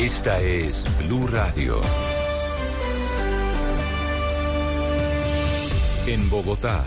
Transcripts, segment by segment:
Esta es Blue Radio. En Bogotá,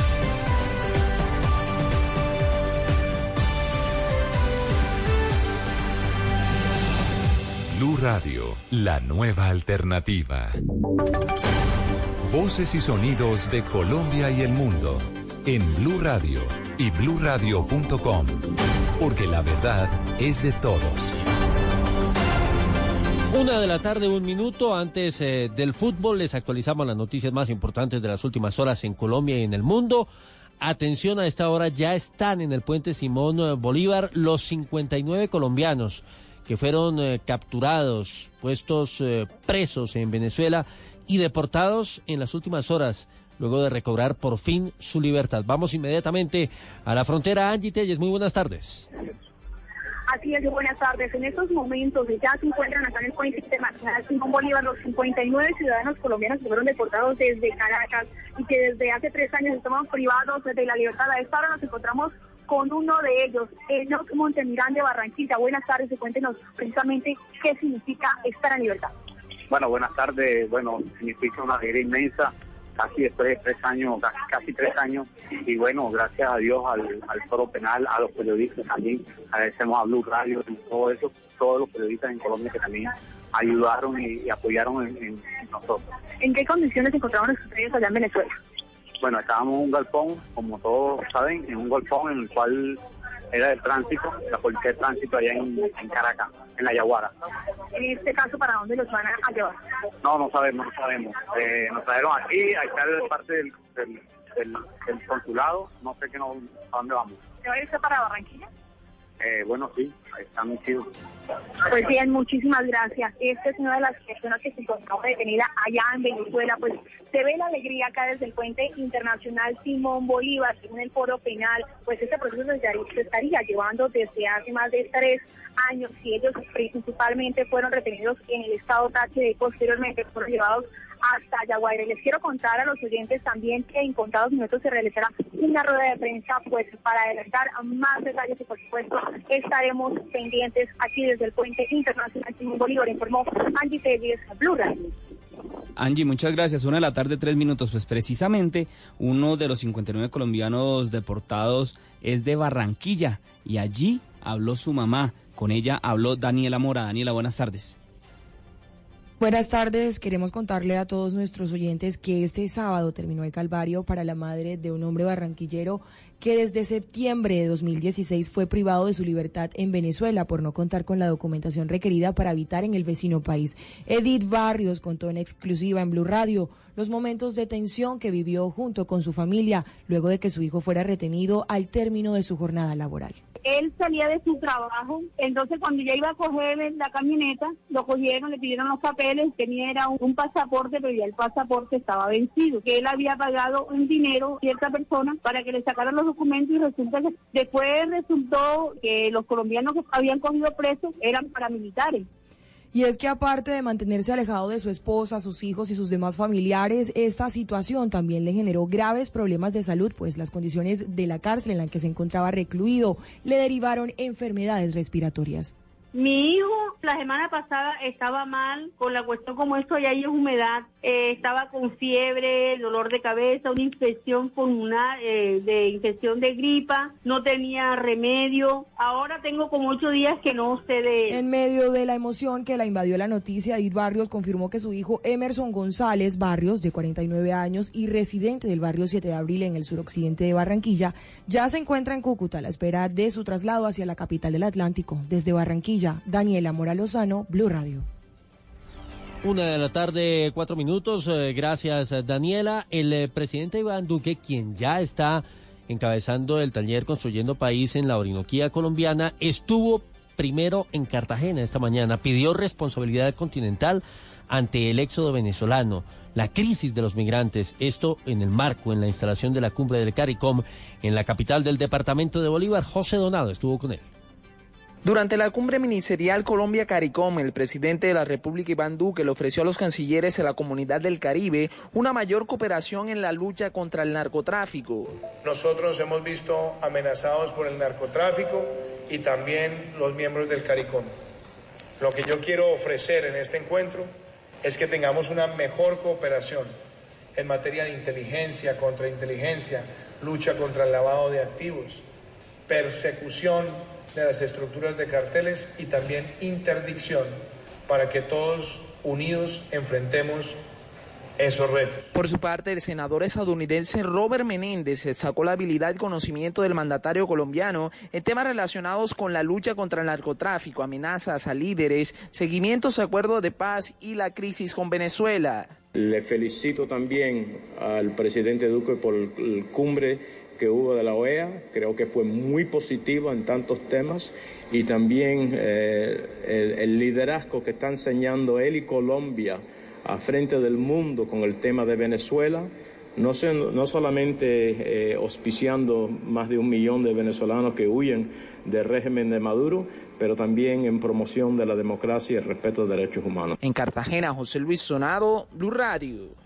Blue Radio, la nueva alternativa. Voces y sonidos de Colombia y el mundo en Blue Radio y bluradio.com, porque la verdad es de todos. Una de la tarde, un minuto antes eh, del fútbol, les actualizamos las noticias más importantes de las últimas horas en Colombia y en el mundo. Atención a esta hora, ya están en el puente Simón eh, Bolívar los 59 colombianos que fueron eh, capturados, puestos eh, presos en Venezuela y deportados en las últimas horas, luego de recobrar por fin su libertad. Vamos inmediatamente a la frontera. Angie Telles, muy buenas tardes. Así es, buenas tardes. En estos momentos ya se encuentran acá en el puente internacional Simón Bolívar los 59 ciudadanos colombianos que fueron deportados desde Caracas y que desde hace tres años estaban privados de la libertad. A esta hora nos encontramos con uno de ellos, Enoch Montemirán de Barranquilla. Buenas tardes y cuéntenos precisamente qué significa estar en libertad. Bueno, buenas tardes. Bueno, significa una alegría inmensa, casi después de tres años, casi, tres años. Y bueno, gracias a Dios, al, al foro penal, a los periodistas también, agradecemos a Blue Radio y todo eso, todos los periodistas en Colombia que también ayudaron y, apoyaron en, nosotros. ¿En qué condiciones encontraron ustedes allá en Venezuela? Bueno, estábamos en un galpón, como todos saben, en un galpón en el cual era de tránsito, la policía de tránsito allá en, Caracas, en la Yaguara. ¿En este caso para dónde los van a llevar? No, no sabemos, no sabemos. Eh, nos trajeron aquí, ahí está parte del, del, consulado, no sé qué nos, a dónde vamos. ¿Se va a irse para Barranquilla? Eh, bueno, sí, está muy chido. Pues bien, muchísimas gracias. Esta es una de las personas que se encontraba detenida allá en Venezuela. Pues se ve la alegría acá desde el puente internacional Simón Bolívar, según el foro penal. Pues este proceso se estaría llevando desde hace más de tres años y ellos principalmente fueron retenidos en el estado Táchira y posteriormente fueron llevados hasta Yaguaire. Les quiero contar a los oyentes también que en contados minutos se realizará una rueda de prensa pues para adelantar más detalles y por supuesto estaremos pendientes aquí desde el puente internacional Simón Bolívar, informó Angie Telles, Blue. Angie, muchas gracias. Una de la tarde, tres minutos. Pues precisamente uno de los 59 colombianos deportados es de Barranquilla y allí habló su mamá. Con ella habló Daniela Mora. Daniela, buenas tardes. Buenas tardes, queremos contarle a todos nuestros oyentes que este sábado terminó el calvario para la madre de un hombre barranquillero que desde septiembre de 2016 fue privado de su libertad en Venezuela por no contar con la documentación requerida para habitar en el vecino país. Edith Barrios contó en exclusiva en Blue Radio los momentos de tensión que vivió junto con su familia luego de que su hijo fuera retenido al término de su jornada laboral él salía de su trabajo, entonces cuando ya iba a coger la camioneta, lo cogieron, le pidieron los papeles, tenía era un, pasaporte, pero ya el pasaporte estaba vencido, que él había pagado un dinero a cierta persona para que le sacaran los documentos y resulta que después resultó que los colombianos que habían cogido presos eran paramilitares. Y es que aparte de mantenerse alejado de su esposa, sus hijos y sus demás familiares, esta situación también le generó graves problemas de salud, pues las condiciones de la cárcel en la que se encontraba recluido le derivaron enfermedades respiratorias. Mi hijo la semana pasada estaba mal con la cuestión como esto y ahí es humedad, eh, estaba con fiebre, dolor de cabeza, una infección pulmonar, eh, de infección de gripa, no tenía remedio. Ahora tengo como ocho días que no sé de... En medio de la emoción que la invadió la noticia, Edith Barrios confirmó que su hijo Emerson González Barrios, de 49 años y residente del barrio 7 de abril en el suroccidente de Barranquilla, ya se encuentra en Cúcuta a la espera de su traslado hacia la capital del Atlántico. Desde Barranquilla, Daniela Mora Lozano, Blue Radio. Una de la tarde, cuatro minutos. Eh, gracias, Daniela. El eh, presidente Iván Duque, quien ya está encabezando el taller Construyendo País en la Orinoquía colombiana, estuvo primero en Cartagena esta mañana. Pidió responsabilidad continental ante el éxodo venezolano, la crisis de los migrantes, esto en el marco, en la instalación de la cumbre del CARICOM en la capital del departamento de Bolívar. José Donado estuvo con él. Durante la cumbre ministerial Colombia-CARICOM, el presidente de la República Iván Duque le ofreció a los cancilleres de la comunidad del Caribe una mayor cooperación en la lucha contra el narcotráfico. Nosotros nos hemos visto amenazados por el narcotráfico y también los miembros del CARICOM. Lo que yo quiero ofrecer en este encuentro es que tengamos una mejor cooperación en materia de inteligencia, contrainteligencia, lucha contra el lavado de activos, persecución de las estructuras de carteles y también interdicción para que todos unidos enfrentemos esos retos. Por su parte, el senador estadounidense Robert Menéndez sacó la habilidad y conocimiento del mandatario colombiano en temas relacionados con la lucha contra el narcotráfico, amenazas a líderes, seguimientos a acuerdos de paz y la crisis con Venezuela. Le felicito también al presidente Duque por el cumbre que hubo de la OEA, creo que fue muy positivo en tantos temas y también eh, el, liderazgo que está enseñando él y Colombia a frente del mundo con el tema de Venezuela, no, no solamente eh, auspiciando más de un millón de venezolanos que huyen del régimen de Maduro, pero también en promoción de la democracia y el respeto de derechos humanos. En Cartagena, José Luis Sonado, Blue Radio.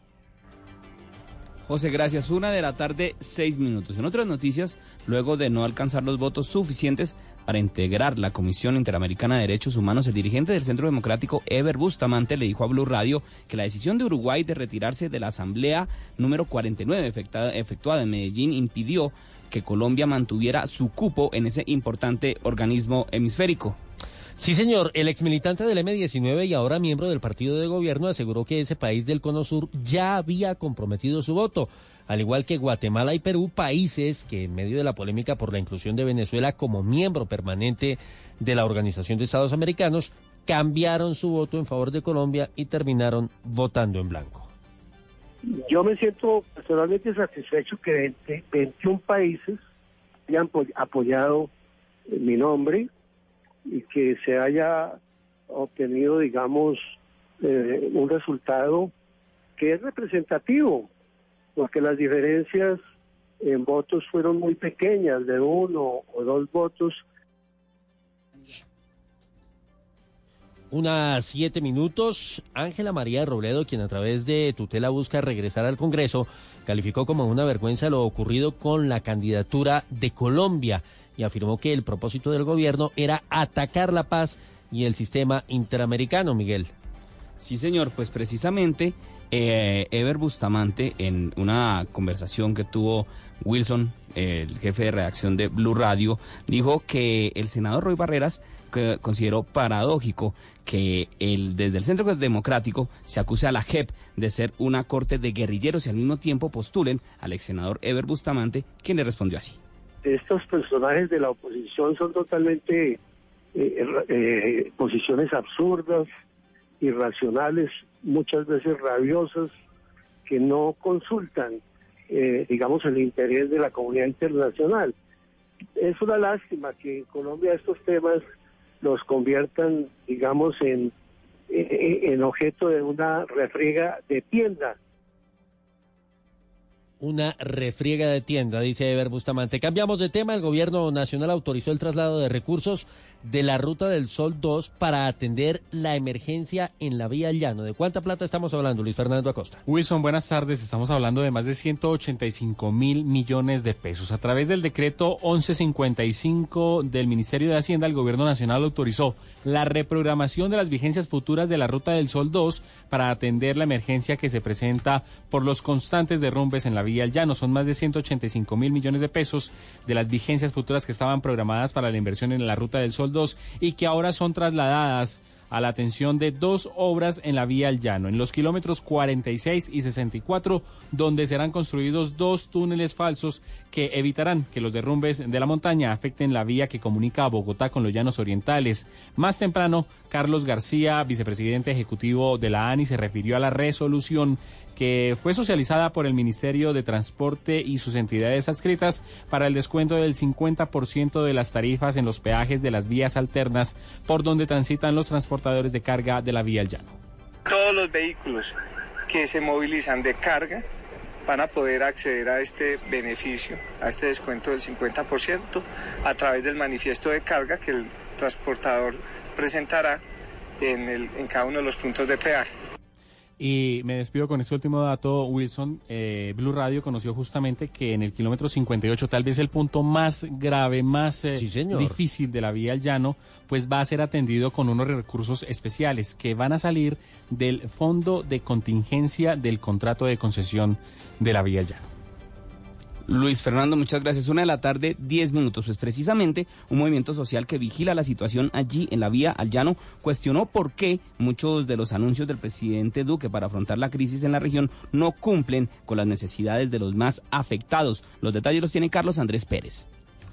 José, gracias. Una de la tarde, seis minutos. En otras noticias, luego de no alcanzar los votos suficientes para integrar la Comisión Interamericana de Derechos Humanos, el dirigente del Centro Democrático, Ever Bustamante, le dijo a Blue Radio que la decisión de Uruguay de retirarse de la Asamblea número 49 efectuada en Medellín impidió que Colombia mantuviera su cupo en ese importante organismo hemisférico. Sí, señor. El exmilitante del M-19 y ahora miembro del partido de gobierno aseguró que ese país del Cono Sur ya había comprometido su voto, al igual que Guatemala y Perú, países que en medio de la polémica por la inclusión de Venezuela como miembro permanente de la Organización de Estados Americanos, cambiaron su voto en favor de Colombia y terminaron votando en blanco. Yo me siento personalmente satisfecho que 21 países hayan apoyado mi nombre y que se haya obtenido, digamos, eh, un resultado que es representativo, porque las diferencias en votos fueron muy pequeñas, de uno o dos votos. Unas siete minutos, Ángela María Robledo, quien a través de tutela busca regresar al Congreso, calificó como una vergüenza lo ocurrido con la candidatura de Colombia y afirmó que el propósito del gobierno era atacar la paz y el sistema interamericano, Miguel. Sí, señor, pues precisamente eh, Ever Bustamante, en una conversación que tuvo Wilson, el jefe de redacción de Blue Radio, dijo que el senador Roy Barreras consideró paradójico que el, desde el Centro Democrático se acuse a la JEP de ser una corte de guerrilleros y al mismo tiempo postulen al ex senador Ever Bustamante, quien le respondió así estos personajes de la oposición son totalmente eh, eh, posiciones absurdas, irracionales, muchas veces rabiosas, que no consultan, eh, digamos, el interés de la comunidad internacional. Es una lástima que en Colombia estos temas los conviertan, digamos, en, en objeto de una refriega de tienda Una refriega de tienda, dice Eber Bustamante. Cambiamos de tema. El gobierno nacional autorizó el traslado de recursos de la Ruta del Sol 2 para atender la emergencia en la vía llano. ¿De cuánta plata estamos hablando, Luis Fernando Acosta? Wilson, buenas tardes. Estamos hablando de más de 185 mil millones de pesos. A través del decreto 1155 del Ministerio de Hacienda, el Gobierno Nacional autorizó la reprogramación de las vigencias futuras de la Ruta del Sol 2 para atender la emergencia que se presenta por los constantes derrumbes en la vía llano. Son más de 185 mil millones de pesos de las vigencias futuras que estaban programadas para la inversión en la Ruta del Sol y que ahora son trasladadas a la atención de dos obras en la vía al llano, en los kilómetros 46 y 64, donde serán construidos dos túneles falsos que evitarán que los derrumbes de la montaña afecten la vía que comunica a Bogotá con los llanos orientales. Más temprano, Carlos García, vicepresidente ejecutivo de la ANI, se refirió a la resolución que fue socializada por el Ministerio de Transporte y sus entidades adscritas para el descuento del 50% de las tarifas en los peajes de las vías alternas por donde transitan los transportadores de carga de la vía al llano. Todos los vehículos que se movilizan de carga van a poder acceder a este beneficio, a este descuento del 50% a través del manifiesto de carga que el transportador presentará en, el, en cada uno de los puntos de peaje. Y me despido con este último dato, Wilson. Eh, Blue Radio conoció justamente que en el kilómetro 58, tal vez el punto más grave, más eh, difícil de la vía al llano, pues va a ser atendido con unos recursos especiales que van a salir del fondo de contingencia del contrato de concesión de la vía al llano. Luis Fernando, muchas gracias. Una de la tarde, 10 minutos. Pues precisamente un movimiento social que vigila la situación allí en la vía al llano cuestionó por qué muchos de los anuncios del presidente Duque para afrontar la crisis en la región no cumplen con las necesidades de los más afectados. Los detalles los tiene Carlos Andrés Pérez.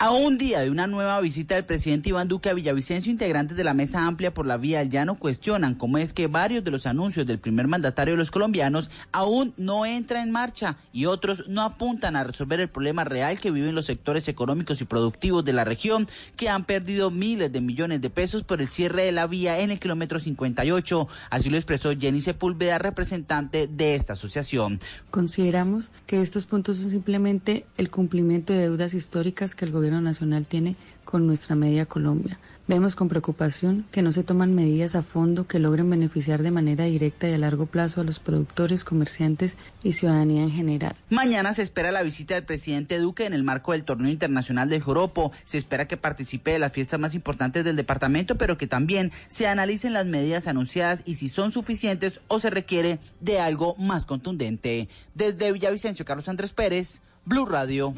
A un día de una nueva visita del presidente Iván Duque a Villavicencio, integrantes de la mesa amplia por la vía al llano cuestionan cómo es que varios de los anuncios del primer mandatario de los colombianos aún no entran en marcha y otros no apuntan a resolver el problema real que viven los sectores económicos y productivos de la región que han perdido miles de millones de pesos por el cierre de la vía en el kilómetro 58. Así lo expresó Jenny Sepúlveda, representante de esta asociación. Consideramos que estos puntos son simplemente el cumplimiento de deudas históricas que el gobierno nacional tiene con nuestra media Colombia. Vemos con preocupación que no se toman medidas a fondo que logren beneficiar de manera directa y a largo plazo a los productores, comerciantes y ciudadanía en general. Mañana se espera la visita del presidente Duque en el marco del torneo internacional del Joropo. Se espera que participe de las fiestas más importantes del departamento, pero que también se analicen las medidas anunciadas y si son suficientes o se requiere de algo más contundente. Desde Villavicencio, Carlos Andrés Pérez, Blue Radio.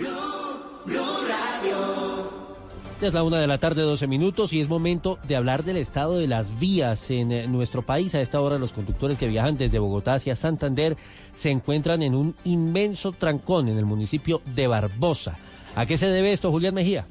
Es la una de la tarde, 12 minutos, y es momento de hablar del estado de las vías en eh, nuestro país. A esta hora, los conductores que viajan desde Bogotá hacia Santander se encuentran en un inmenso trancón en el municipio de Barbosa. ¿A qué se debe esto, Julián Mejía?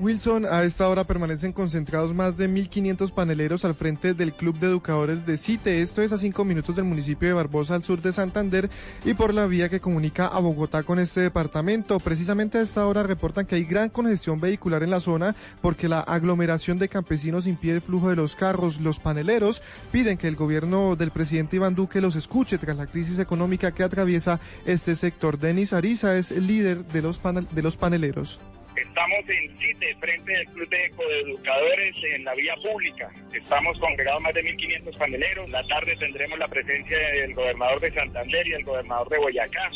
Wilson, a esta hora permanecen concentrados más de 1.500 paneleros al frente del Club de Educadores de CITE. Esto es a cinco minutos del municipio de Barbosa, al sur de Santander, y por la vía que comunica a Bogotá con este departamento. Precisamente a esta hora reportan que hay gran congestión vehicular en la zona porque la aglomeración de campesinos impide el flujo de los carros. Los paneleros piden que el gobierno del presidente Iván Duque los escuche tras la crisis económica que atraviesa este sector. Denis Ariza es el líder de los, de los paneleros. Estamos en CITE, frente del Club de Ecoeducadores en la vía pública. Estamos congregados más de 1.500 paneleros. La tarde tendremos la presencia del gobernador de Santander y el gobernador de Boyacá,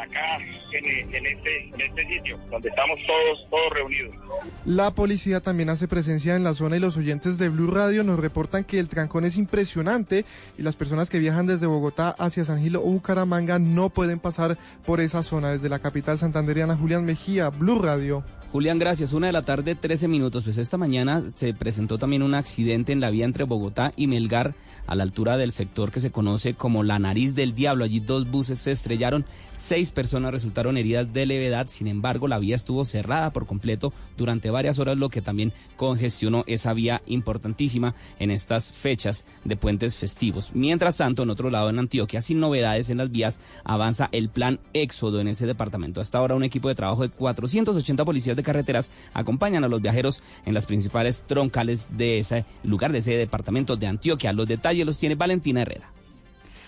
acá en, este, en este sitio, donde estamos todos, todos reunidos. La policía también hace presencia en la zona y los oyentes de Blue Radio nos reportan que el trancón es impresionante y las personas que viajan desde Bogotá hacia San Gil o Bucaramanga no pueden pasar por esa zona. Desde la capital santanderiana, Julián Mejía, Blue Radio. Julián, gracias. Una de la tarde, 13 minutos. Pues esta mañana se presentó también un accidente en la vía entre Bogotá y Melgar, a la altura del sector que se conoce como la nariz del diablo. Allí dos buses se estrellaron, seis personas resultaron heridas de levedad. Sin embargo, la vía estuvo cerrada por completo durante varias horas, lo que también congestionó esa vía importantísima en estas fechas de puentes festivos. Mientras tanto, en otro lado, en Antioquia, sin novedades en las vías, avanza el plan Éxodo en ese departamento. Hasta ahora, un equipo de trabajo de 480 policías de carreteras acompañan a los viajeros en las principales troncales de ese lugar, de ese departamento de Antioquia. Los detalles los tiene Valentina Herrera.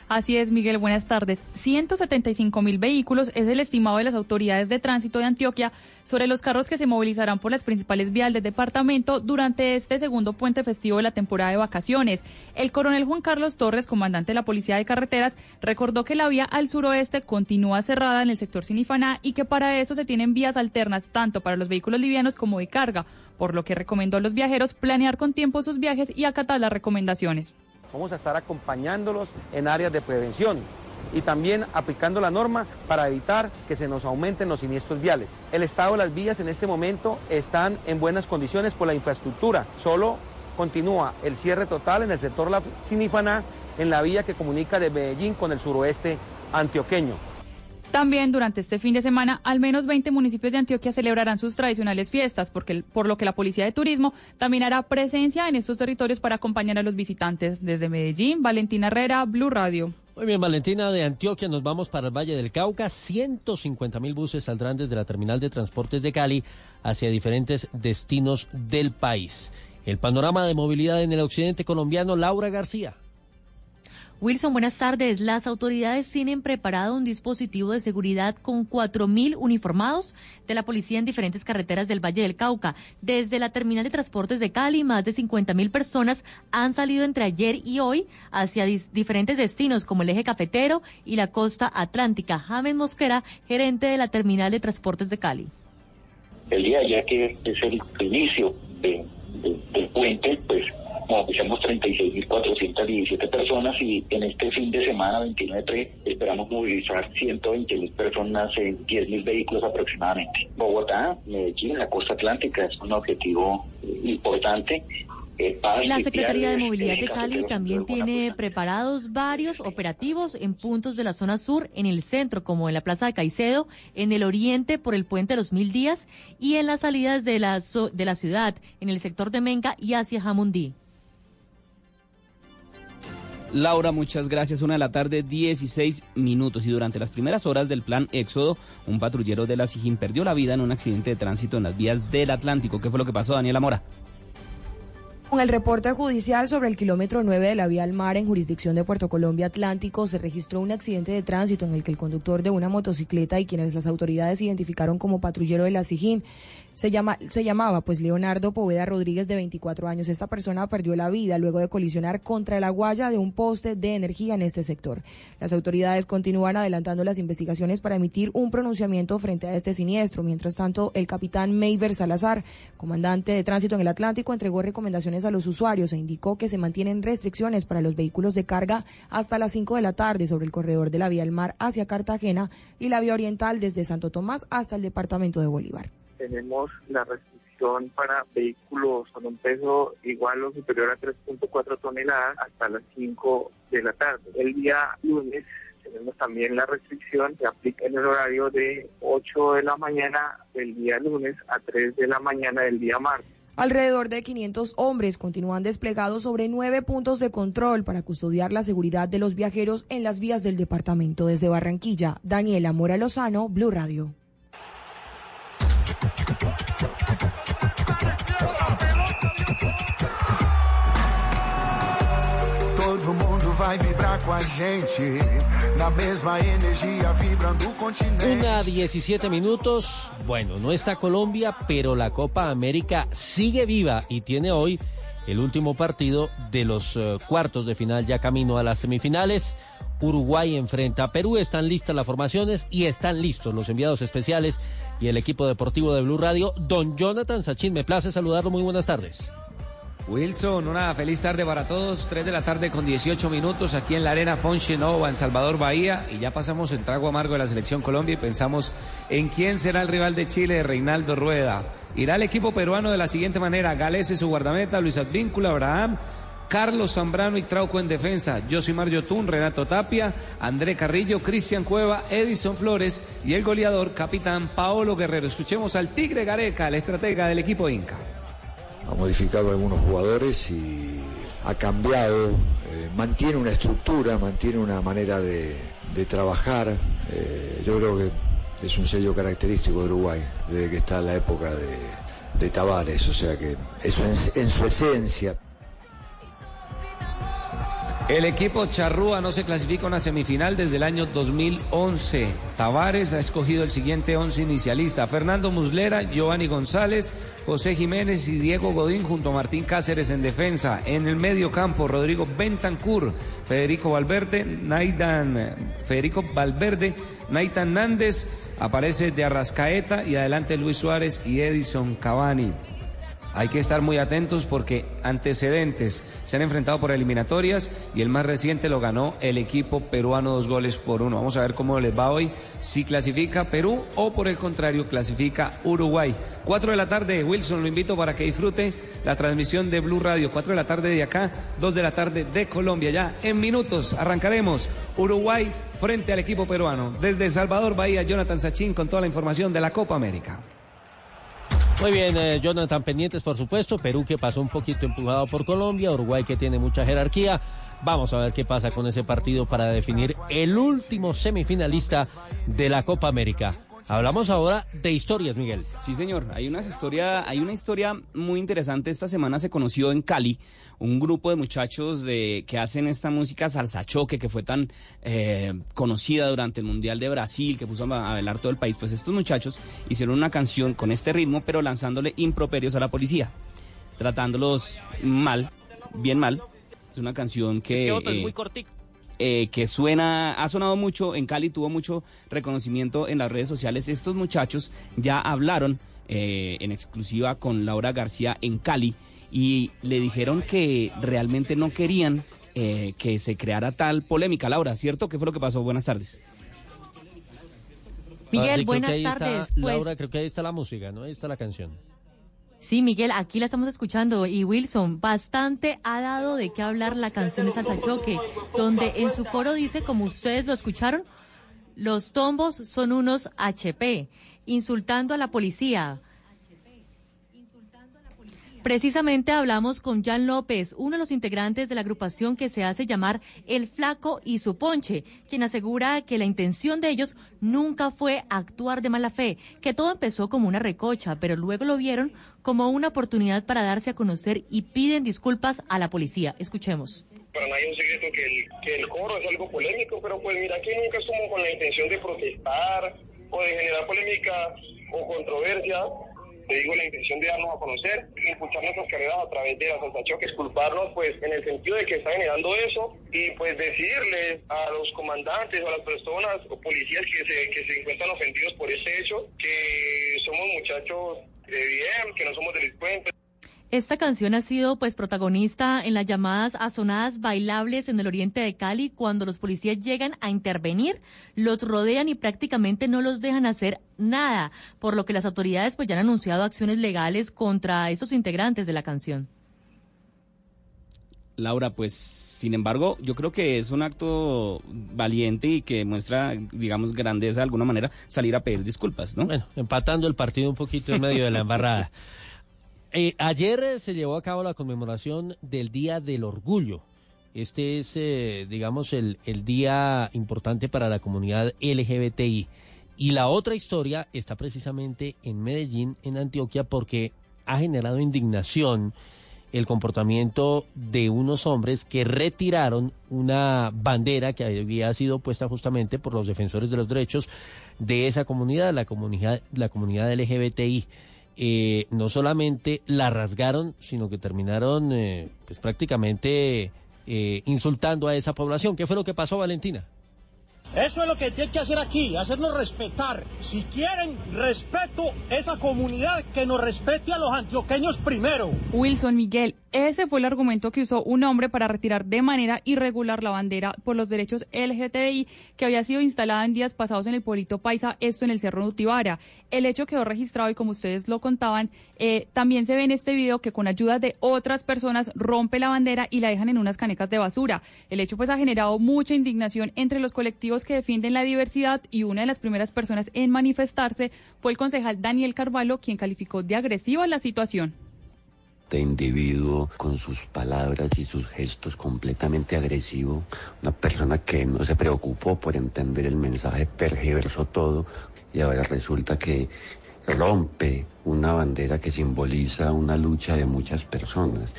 Así es, Miguel, buenas tardes. 175 mil vehículos es el estimado de las autoridades de tránsito de Antioquia sobre los carros que se movilizarán por las principales vías del departamento durante este segundo puente festivo de la temporada de vacaciones. El coronel Juan Carlos Torres, comandante de la Policía de Carreteras, recordó que la vía al suroeste continúa cerrada en el sector Sinifaná y que para eso se tienen vías alternas tanto para los vehículos livianos como de carga, por lo que recomendó a los viajeros planear con tiempo sus viajes y acatar las recomendaciones. Vamos a estar acompañándolos en áreas de prevención y también aplicando la norma para evitar que se nos aumenten los siniestros viales. El estado de las vías en este momento están en buenas condiciones por la infraestructura. Solo continúa el cierre total en el sector La Sinifaná en la vía que comunica de Medellín con el suroeste antioqueño. También durante este fin de semana, al menos 20 municipios de Antioquia celebrarán sus tradicionales fiestas, porque, por lo que la Policía de Turismo también hará presencia en estos territorios para acompañar a los visitantes. Desde Medellín, Valentina Herrera, Blue Radio. Muy bien, Valentina, de Antioquia nos vamos para el Valle del Cauca. 150 mil buses saldrán desde la terminal de transportes de Cali hacia diferentes destinos del país. El panorama de movilidad en el occidente colombiano, Laura García. Wilson, buenas tardes. Las autoridades tienen preparado un dispositivo de seguridad con 4.000 uniformados de la policía en diferentes carreteras del Valle del Cauca. Desde la terminal de transportes de Cali, más de 50.000 personas han salido entre ayer y hoy hacia diferentes destinos como el eje cafetero y la costa atlántica. James Mosquera, gerente de la terminal de transportes de Cali. El día ya que es el inicio del puente, pues movilizamos 36.417 personas y en este fin de semana 29 esperamos movilizar 120.000 personas en 10.000 vehículos aproximadamente. Bogotá, Medellín, la costa atlántica es un objetivo eh, importante. Eh, la Secretaría de Movilidad de Cali también tiene preparados varios operativos en puntos de la zona sur, en el centro, como en la Plaza de Caicedo, en el oriente por el puente de los Mil Días y en las salidas de la, de la ciudad, en el sector de Menca y hacia Jamundí. Laura, muchas gracias. Una de la tarde, 16 minutos. Y durante las primeras horas del plan Éxodo, un patrullero de la SIGIN perdió la vida en un accidente de tránsito en las vías del Atlántico. ¿Qué fue lo que pasó, Daniela Mora? Con el reporte judicial sobre el kilómetro 9 de la vía al mar en jurisdicción de Puerto Colombia Atlántico, se registró un accidente de tránsito en el que el conductor de una motocicleta y quienes las autoridades identificaron como patrullero de la SIGIN se, llama, se llamaba pues Leonardo Poveda Rodríguez de 24 años. Esta persona perdió la vida luego de colisionar contra la guaya de un poste de energía en este sector. Las autoridades continúan adelantando las investigaciones para emitir un pronunciamiento frente a este siniestro. Mientras tanto, el capitán Mayver Salazar, comandante de tránsito en el Atlántico, entregó recomendaciones a los usuarios e indicó que se mantienen restricciones para los vehículos de carga hasta las 5 de la tarde sobre el corredor de la vía al mar hacia Cartagena y la vía oriental desde Santo Tomás hasta el departamento de Bolívar tenemos la restricción para vehículos con un peso igual o superior a 3.4 toneladas hasta las 5 de la tarde. El día lunes tenemos también la restricción que aplica en el horario de 8 de la mañana del día lunes a 3 de la mañana del día martes. Alrededor de 500 hombres continúan desplegados sobre nueve puntos de control para custodiar la seguridad de los viajeros en las vías del departamento. Desde Barranquilla, Daniela Mora Lozano, Blue Radio. Una 17 minutos. Bueno, no está Colombia, pero la Copa América sigue viva y tiene hoy el último partido de los uh, cuartos de final, ya camino a las semifinales. Uruguay enfrenta a Perú. Están listas las formaciones y están listos los enviados especiales y el equipo deportivo de Blue Radio. Don Jonathan Sachin, me place saludarlo. Muy buenas tardes. Wilson, una feliz tarde para todos. 3 de la tarde con 18 minutos aquí en la Arena Fonchenova en Salvador Bahía. Y ya pasamos el trago amargo de la Selección Colombia y pensamos en quién será el rival de Chile, Reinaldo Rueda. Irá el equipo peruano de la siguiente manera: Gales y su guardameta, Luis Advíncula, Abraham. Carlos Zambrano y Trauco en defensa, Josimar Yotún, Renato Tapia, André Carrillo, Cristian Cueva, Edison Flores y el goleador capitán Paolo Guerrero. Escuchemos al Tigre Gareca, el estratega del equipo Inca. Ha modificado algunos jugadores y ha cambiado, eh, mantiene una estructura, mantiene una manera de, trabajar. Eh, yo creo que es un sello característico de Uruguay, desde que está la época de, de Tavares, o sea que eso en su esencia. El equipo charrúa no se clasifica a una semifinal desde el año 2011. Tavares ha escogido el siguiente once inicialista. Fernando Muslera, Giovanni González, José Jiménez y Diego Godín junto a Martín Cáceres en defensa. En el medio campo, Rodrigo Bentancur, Federico Valverde, Naidan, Federico Valverde, Naitan Nández, aparece de Arrascaeta y adelante Luis Suárez y Edison Cavani. Hay que estar muy atentos porque antecedentes se han enfrentado por eliminatorias y el más reciente lo ganó el equipo peruano dos goles por uno. Vamos a ver cómo les va hoy, si clasifica Perú o por el contrario clasifica Uruguay. Cuatro de la tarde, Wilson, lo invito para que disfrute la transmisión de Blue Radio. Cuatro de la tarde de acá, dos de la tarde de Colombia. Ya en minutos arrancaremos Uruguay frente al equipo peruano. Desde Salvador Bahía, Jonathan Sachin con toda la información de la Copa América. Muy bien, eh, Jonathan, pendientes por supuesto. Perú que pasó un poquito empujado por Colombia, Uruguay que tiene mucha jerarquía. Vamos a ver qué pasa con ese partido para definir el último semifinalista de la Copa América. Hablamos ahora de historias, Miguel. Sí, señor. Hay una historia, hay una historia muy interesante. Esta semana se conoció en Cali un grupo de muchachos de, que hacen esta música salsa choque que fue tan eh, conocida durante el Mundial de Brasil, que puso a, a bailar todo el país. Pues estos muchachos hicieron una canción con este ritmo, pero lanzándole improperios a la policía, tratándolos mal, bien mal. Es una canción que... Es que Otto es eh, muy cortico. Eh, que suena, ha sonado mucho en Cali, tuvo mucho reconocimiento en las redes sociales. Estos muchachos ya hablaron eh, en exclusiva con Laura García en Cali y le dijeron que realmente no querían eh, que se creara tal polémica. Laura, ¿cierto? ¿Qué fue lo que pasó? Buenas tardes. Miguel, buenas está, tardes. Pues- Laura, creo que ahí está la música, ¿no? Ahí está la canción. Sí, Miguel, aquí la estamos escuchando y Wilson, bastante ha dado de qué hablar la canción de Salsa Choque, donde en su coro dice, como ustedes lo escucharon, los tombos son unos HP, insultando a la policía. Precisamente hablamos con Jan López, uno de los integrantes de la agrupación que se hace llamar El Flaco y su Ponche, quien asegura que la intención de ellos nunca fue actuar de mala fe, que todo empezó como una recocha, pero luego lo vieron como una oportunidad para darse a conocer y piden disculpas a la policía. Escuchemos. Para nadie es un secreto que el, que el coro es algo polémico, pero pues mira, aquí nunca estuvo con la intención de protestar o de generar polémica o controversia. Te digo, la intención de darnos a conocer, impulsar nuestras carreras a través de la salsa choque, disculparnos pues en el sentido de que está generando eso y pues decirle a los comandantes o a las personas o policías que se, que se encuentran ofendidos por este hecho que somos muchachos de bien, que no somos delincuentes. Esta canción ha sido pues protagonista en las llamadas a sonadas bailables en el oriente de Cali cuando los policías llegan a intervenir, los rodean y prácticamente no los dejan hacer nada, por lo que las autoridades pues ya han anunciado acciones legales contra esos integrantes de la canción. Laura, pues sin embargo, yo creo que es un acto valiente y que muestra, digamos, grandeza de alguna manera salir a pedir disculpas, ¿no? Bueno, empatando el partido un poquito en medio de la embarrada. Eh, ayer eh, se llevó a cabo la conmemoración del Día del Orgullo. Este es, eh, digamos, el, el día importante para la comunidad LGBTI. Y la otra historia está precisamente en Medellín, en Antioquia, porque ha generado indignación el comportamiento de unos hombres que retiraron una bandera que había sido puesta justamente por los defensores de los derechos de esa comunidad, la comunidad, la comunidad LGBTI. Eh, no solamente la rasgaron, sino que terminaron eh, pues prácticamente eh, insultando a esa población. ¿Qué fue lo que pasó, Valentina? Eso es lo que tiene que hacer aquí, hacernos respetar. Si quieren respeto, esa comunidad que nos respete a los antioqueños primero. Wilson Miguel, ese fue el argumento que usó un hombre para retirar de manera irregular la bandera por los derechos LGTBI que había sido instalada en días pasados en el pueblito Paisa, esto en el Cerro Nutibara. El hecho quedó registrado y como ustedes lo contaban, eh, también se ve en este video que con ayuda de otras personas rompe la bandera y la dejan en unas canecas de basura. El hecho pues ha generado mucha indignación entre los colectivos que defienden la diversidad y una de las primeras personas en manifestarse fue el concejal Daniel Carvalho, quien calificó de agresiva la situación este individuo con sus palabras y sus gestos completamente agresivo, una persona que no se preocupó por entender el mensaje, tergiversó todo y ahora resulta que rompe una bandera que simboliza una lucha de muchas personas.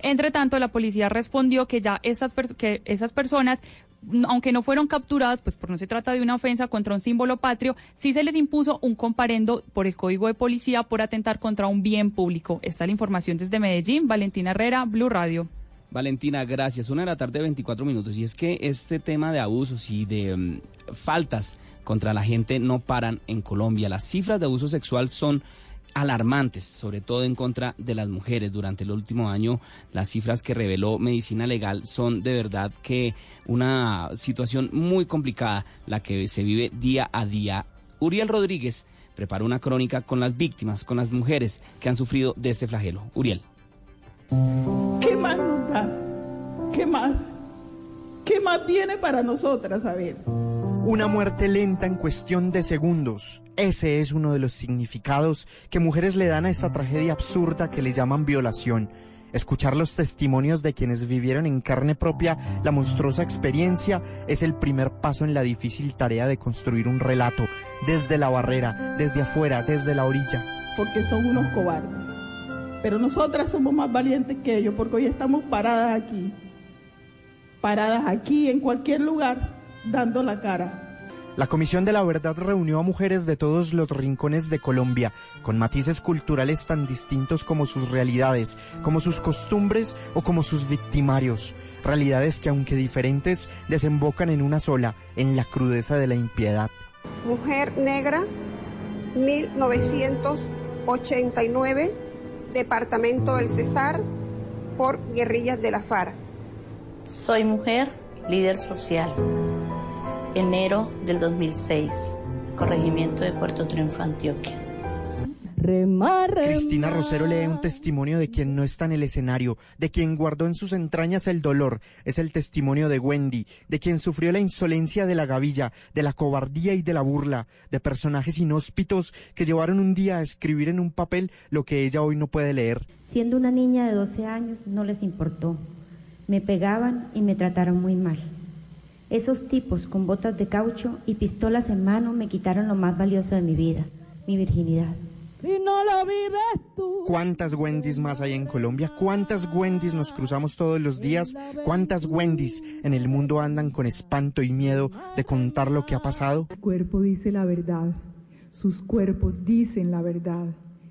Entre tanto, la policía respondió que ya esas, que esas personas aunque no fueron capturadas, pues por no se trata de una ofensa contra un símbolo patrio, sí se les impuso un comparendo por el Código de Policía por atentar contra un bien público. Esta es la información desde Medellín. Valentina Herrera, Blue Radio. Valentina, gracias. Una de la tarde, 24 minutos. Y es que este tema de abusos y de mm, faltas contra la gente no paran en Colombia. Las cifras de abuso sexual son alarmantes, sobre todo en contra de las mujeres. Durante el último año, las cifras que reveló Medicina Legal son de verdad que una situación muy complicada la que se vive día a día. Uriel Rodríguez preparó una crónica con las víctimas, con las mujeres que han sufrido de este flagelo. Uriel. ¿Qué más nos da? ¿Qué más? ¿Qué más viene para nosotras? A ver. Una muerte lenta en cuestión de segundos. Ese es uno de los significados que mujeres le dan a esta tragedia absurda que le llaman violación. Escuchar los testimonios de quienes vivieron en carne propia la monstruosa experiencia es el primer paso en la difícil tarea de construir un relato, desde la barrera, desde afuera, desde la orilla. Porque son unos cobardes. Pero nosotras somos más valientes que ellos porque hoy estamos paradas aquí. Paradas aquí, en cualquier lugar, dando la cara. La Comisión de la Verdad reunió a mujeres de todos los rincones de Colombia, con matices culturales tan distintos como sus realidades, como sus costumbres o como sus victimarios. Realidades que, aunque diferentes, desembocan en una sola, en la crudeza de la impiedad. Mujer negra, 1989, Departamento del Cesar, por guerrillas de la FARC. Soy mujer, líder social enero del 2006, corregimiento de Puerto Triunfo, Antioquia. Cristina Rosero lee un testimonio de quien no está en el escenario, de quien guardó en sus entrañas el dolor. Es el testimonio de Wendy, de quien sufrió la insolencia de la gavilla, de la cobardía y de la burla, de personajes inhóspitos que llevaron un día a escribir en un papel lo que ella hoy no puede leer. Siendo una niña de 12 años no les importó. Me pegaban y me trataron muy mal. Esos tipos con botas de caucho y pistolas en mano me quitaron lo más valioso de mi vida, mi virginidad. Y no lo vives tú. ¿Cuántas Wendy's más hay en Colombia? ¿Cuántas Wendy's nos cruzamos todos los días? ¿Cuántas Wendy's en el mundo andan con espanto y miedo de contar lo que ha pasado? El cuerpo dice la verdad. Sus cuerpos dicen la verdad.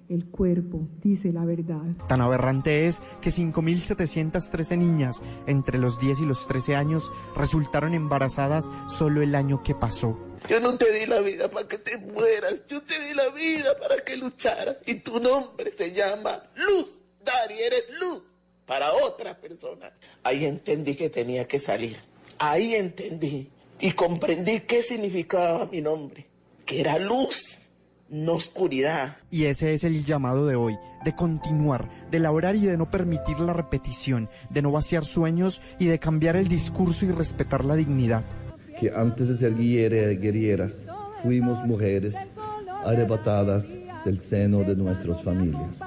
El cuerpo dice la verdad. Tan aberrante es que 5.713 niñas entre los 10 y los 13 años resultaron embarazadas solo el año que pasó. Yo no te di la vida para que te mueras, yo te di la vida para que lucharas. Y tu nombre se llama Luz. Dari, eres luz para otra persona. Ahí entendí que tenía que salir. Ahí entendí y comprendí qué significaba mi nombre, que era luz no oscuridad. Y ese es el llamado de hoy, de continuar, de elaborar y de no permitir la repetición, de no vaciar sueños y de cambiar el discurso y respetar la dignidad. Que antes de ser guerreras, fuimos mujeres arrebatadas del seno de nuestras familias.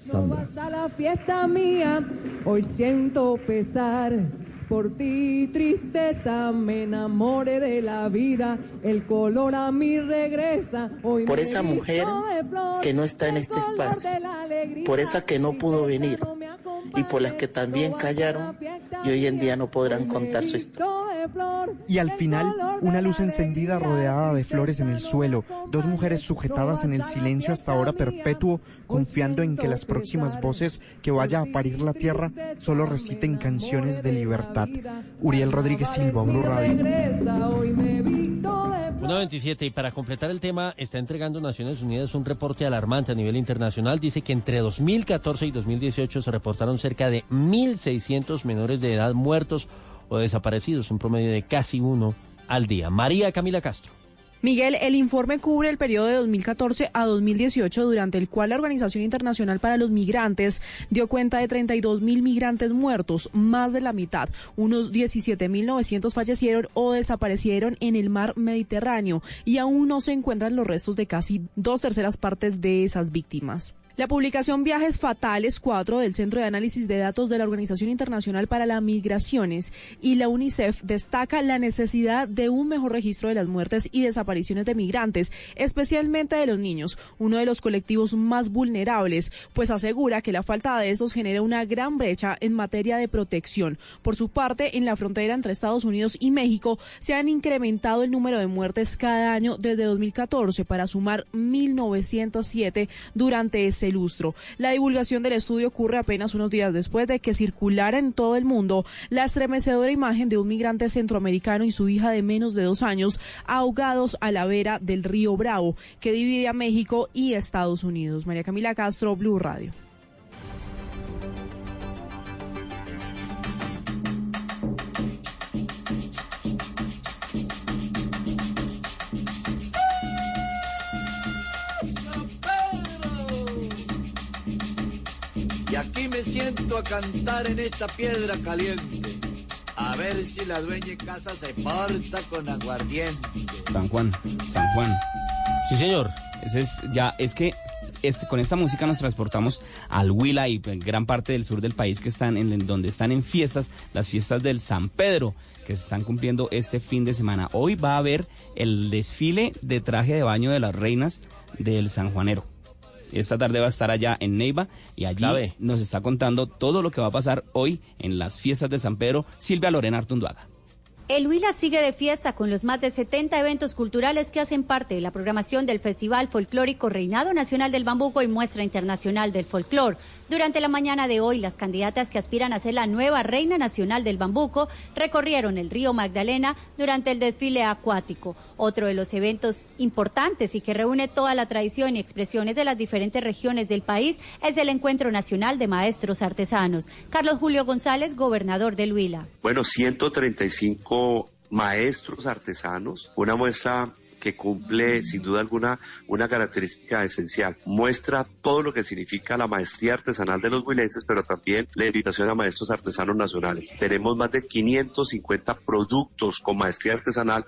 Sandra. la fiesta mía, hoy siento pesar por ti tristeza me enamoré de la vida, el color a mí regresa. Hoy por esa mujer que no está en este espacio, por esa que no pudo venir y por las que también callaron y hoy en día no podrán contar su historia. Y al final, una luz encendida rodeada de flores en el suelo, dos mujeres sujetadas en el silencio hasta ahora perpetuo, confiando en que las próximas voces que vaya a parir la tierra solo reciten canciones de libertad. Uriel Rodríguez Silva, Blue Radio. 1.27 y para completar el tema, está entregando Naciones Unidas un reporte alarmante a nivel internacional. Dice que entre 2014 y 2018 se reportaron cerca de 1.600 menores de edad muertos o desaparecidos, un promedio de casi uno al día. María Camila Castro. Miguel, el informe cubre el periodo de 2014 a 2018, durante el cual la Organización Internacional para los Migrantes dio cuenta de 32 mil migrantes muertos, más de la mitad. Unos 17 mil 900 fallecieron o desaparecieron en el mar Mediterráneo y aún no se encuentran los restos de casi dos terceras partes de esas víctimas. La publicación Viajes Fatales 4 del Centro de Análisis de Datos de la Organización Internacional para las Migraciones y la UNICEF destaca la necesidad de un mejor registro de las muertes y desapariciones de migrantes, especialmente de los niños, uno de los colectivos más vulnerables, pues asegura que la falta de estos genera una gran brecha en materia de protección. Por su parte, en la frontera entre Estados Unidos y México se han incrementado el número de muertes cada año desde 2014 para sumar 1.907 durante ese La divulgación del estudio ocurre apenas unos días después de que circulara en todo el mundo la estremecedora imagen de un migrante centroamericano y su hija de menos de dos años ahogados a la vera del río Bravo, que divide a México y Estados Unidos. María Camila Castro, Blue Radio. Y aquí me siento a cantar en esta piedra caliente. A ver si la dueña de casa se porta con aguardiente. San Juan, San Juan. Sí, señor. Ese es, ya, es que este, con esta música nos transportamos al Huila y en gran parte del sur del país que están en, donde están en fiestas, las fiestas del San Pedro, que se están cumpliendo este fin de semana. Hoy va a haber el desfile de traje de baño de las reinas del San Juanero. Esta tarde va a estar allá en Neiva y allí nos está contando todo lo que va a pasar hoy en las fiestas de San Pedro Silvia Lorena Artunduaga. El Huila sigue de fiesta con los más de 70 eventos culturales que hacen parte de la programación del Festival Folclórico Reinado Nacional del Bambuco y Muestra Internacional del Folclor. Durante la mañana de hoy, las candidatas que aspiran a ser la nueva Reina Nacional del Bambuco recorrieron el río Magdalena durante el desfile acuático. Otro de los eventos importantes y que reúne toda la tradición y expresiones de las diferentes regiones del país es el Encuentro Nacional de Maestros Artesanos. Carlos Julio González, gobernador del Huila. Bueno, 135 maestros artesanos, una muestra que cumple sin duda alguna una característica esencial. Muestra todo lo que significa la maestría artesanal de los huilenses, pero también la invitación a maestros artesanos nacionales. Tenemos más de 550 productos con maestría artesanal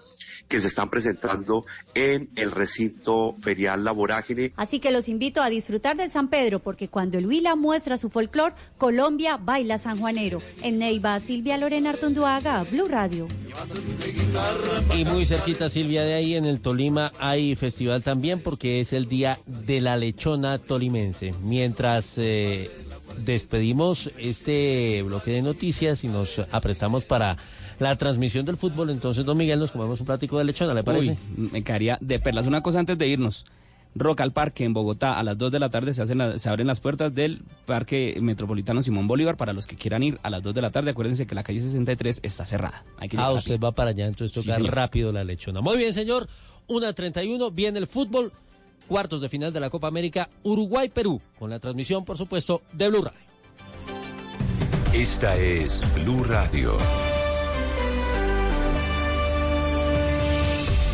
que se están presentando en el recinto ferial La Vorágine. Así que los invito a disfrutar del San Pedro, porque cuando el Huila muestra su folclor, Colombia baila sanjuanero. En Neiva, Silvia Lorena Artunduaga, Blue Radio. Y muy cerquita, Silvia, de ahí en el Tolima hay festival también, porque es el día de la lechona tolimense. Mientras eh, despedimos este bloque de noticias y nos aprestamos para la transmisión del fútbol, entonces, don Miguel, nos comemos un plático de lechona, ¿le parece? me caería de perlas. Una cosa antes de irnos. Rock al Parque en Bogotá a las 2 de la tarde se, hacen se abren las puertas del Parque Metropolitano Simón Bolívar para los que quieran ir a las 2 de la tarde. Acuérdense que la calle 63 está cerrada. Hay que ah, usted va para allá, entonces toca rápido la lechona. Muy bien, señor. 1.31, viene el fútbol. Cuartos de final de la Copa América, Uruguay-Perú, con la transmisión, por supuesto, de Blue Radio. Esta es Blue Radio.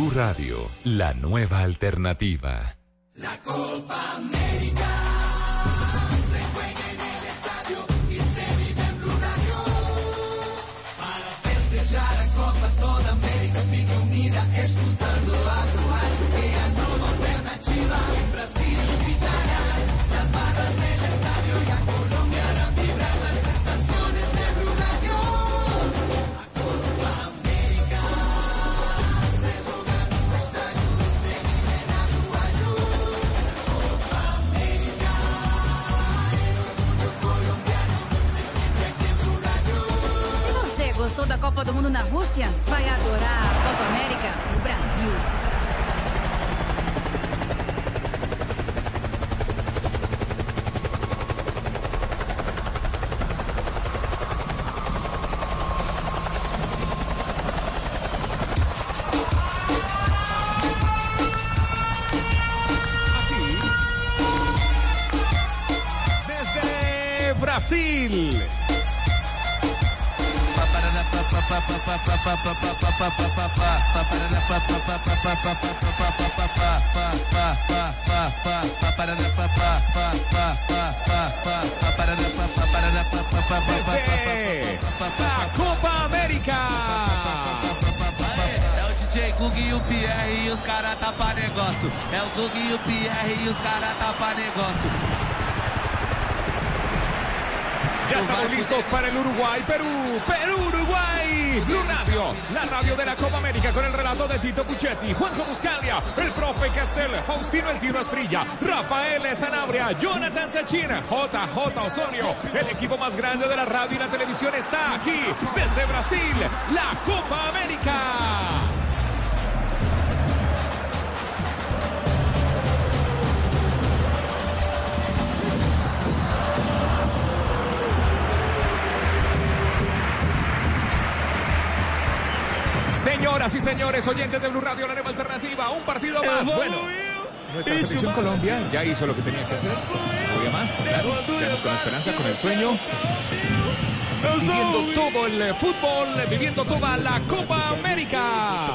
Blue Radio, la nueva alternativa. La Copa América. Rússia vai adorar a Copa América no Brasil. La Copa América. É o DJ Gug e o Pierre e os cara tá pra negócio. É o Gug e o Pierre e os cara tá pra negócio. Estamos listos para el Uruguay, Perú, Perú, Uruguay. Blue la radio de la Copa América con el relato de Tito Puchetti, Juanjo Buscalia, el profe Castel, Faustino El Tino Asprilla, Rafael Sanabria, Jonathan Sachina, JJ Osorio. El equipo más grande de la radio y la televisión está aquí desde Brasil, la Copa América. Señoras y señores, oyentes de Blue Radio, la nueva alternativa, un partido más. Bueno, nuestra selección Colombia ya hizo lo que tenía que hacer. Todavía más, claro. Quedamos con la esperanza, con el sueño. Viviendo todo el eh, fútbol, viviendo toda la Copa América.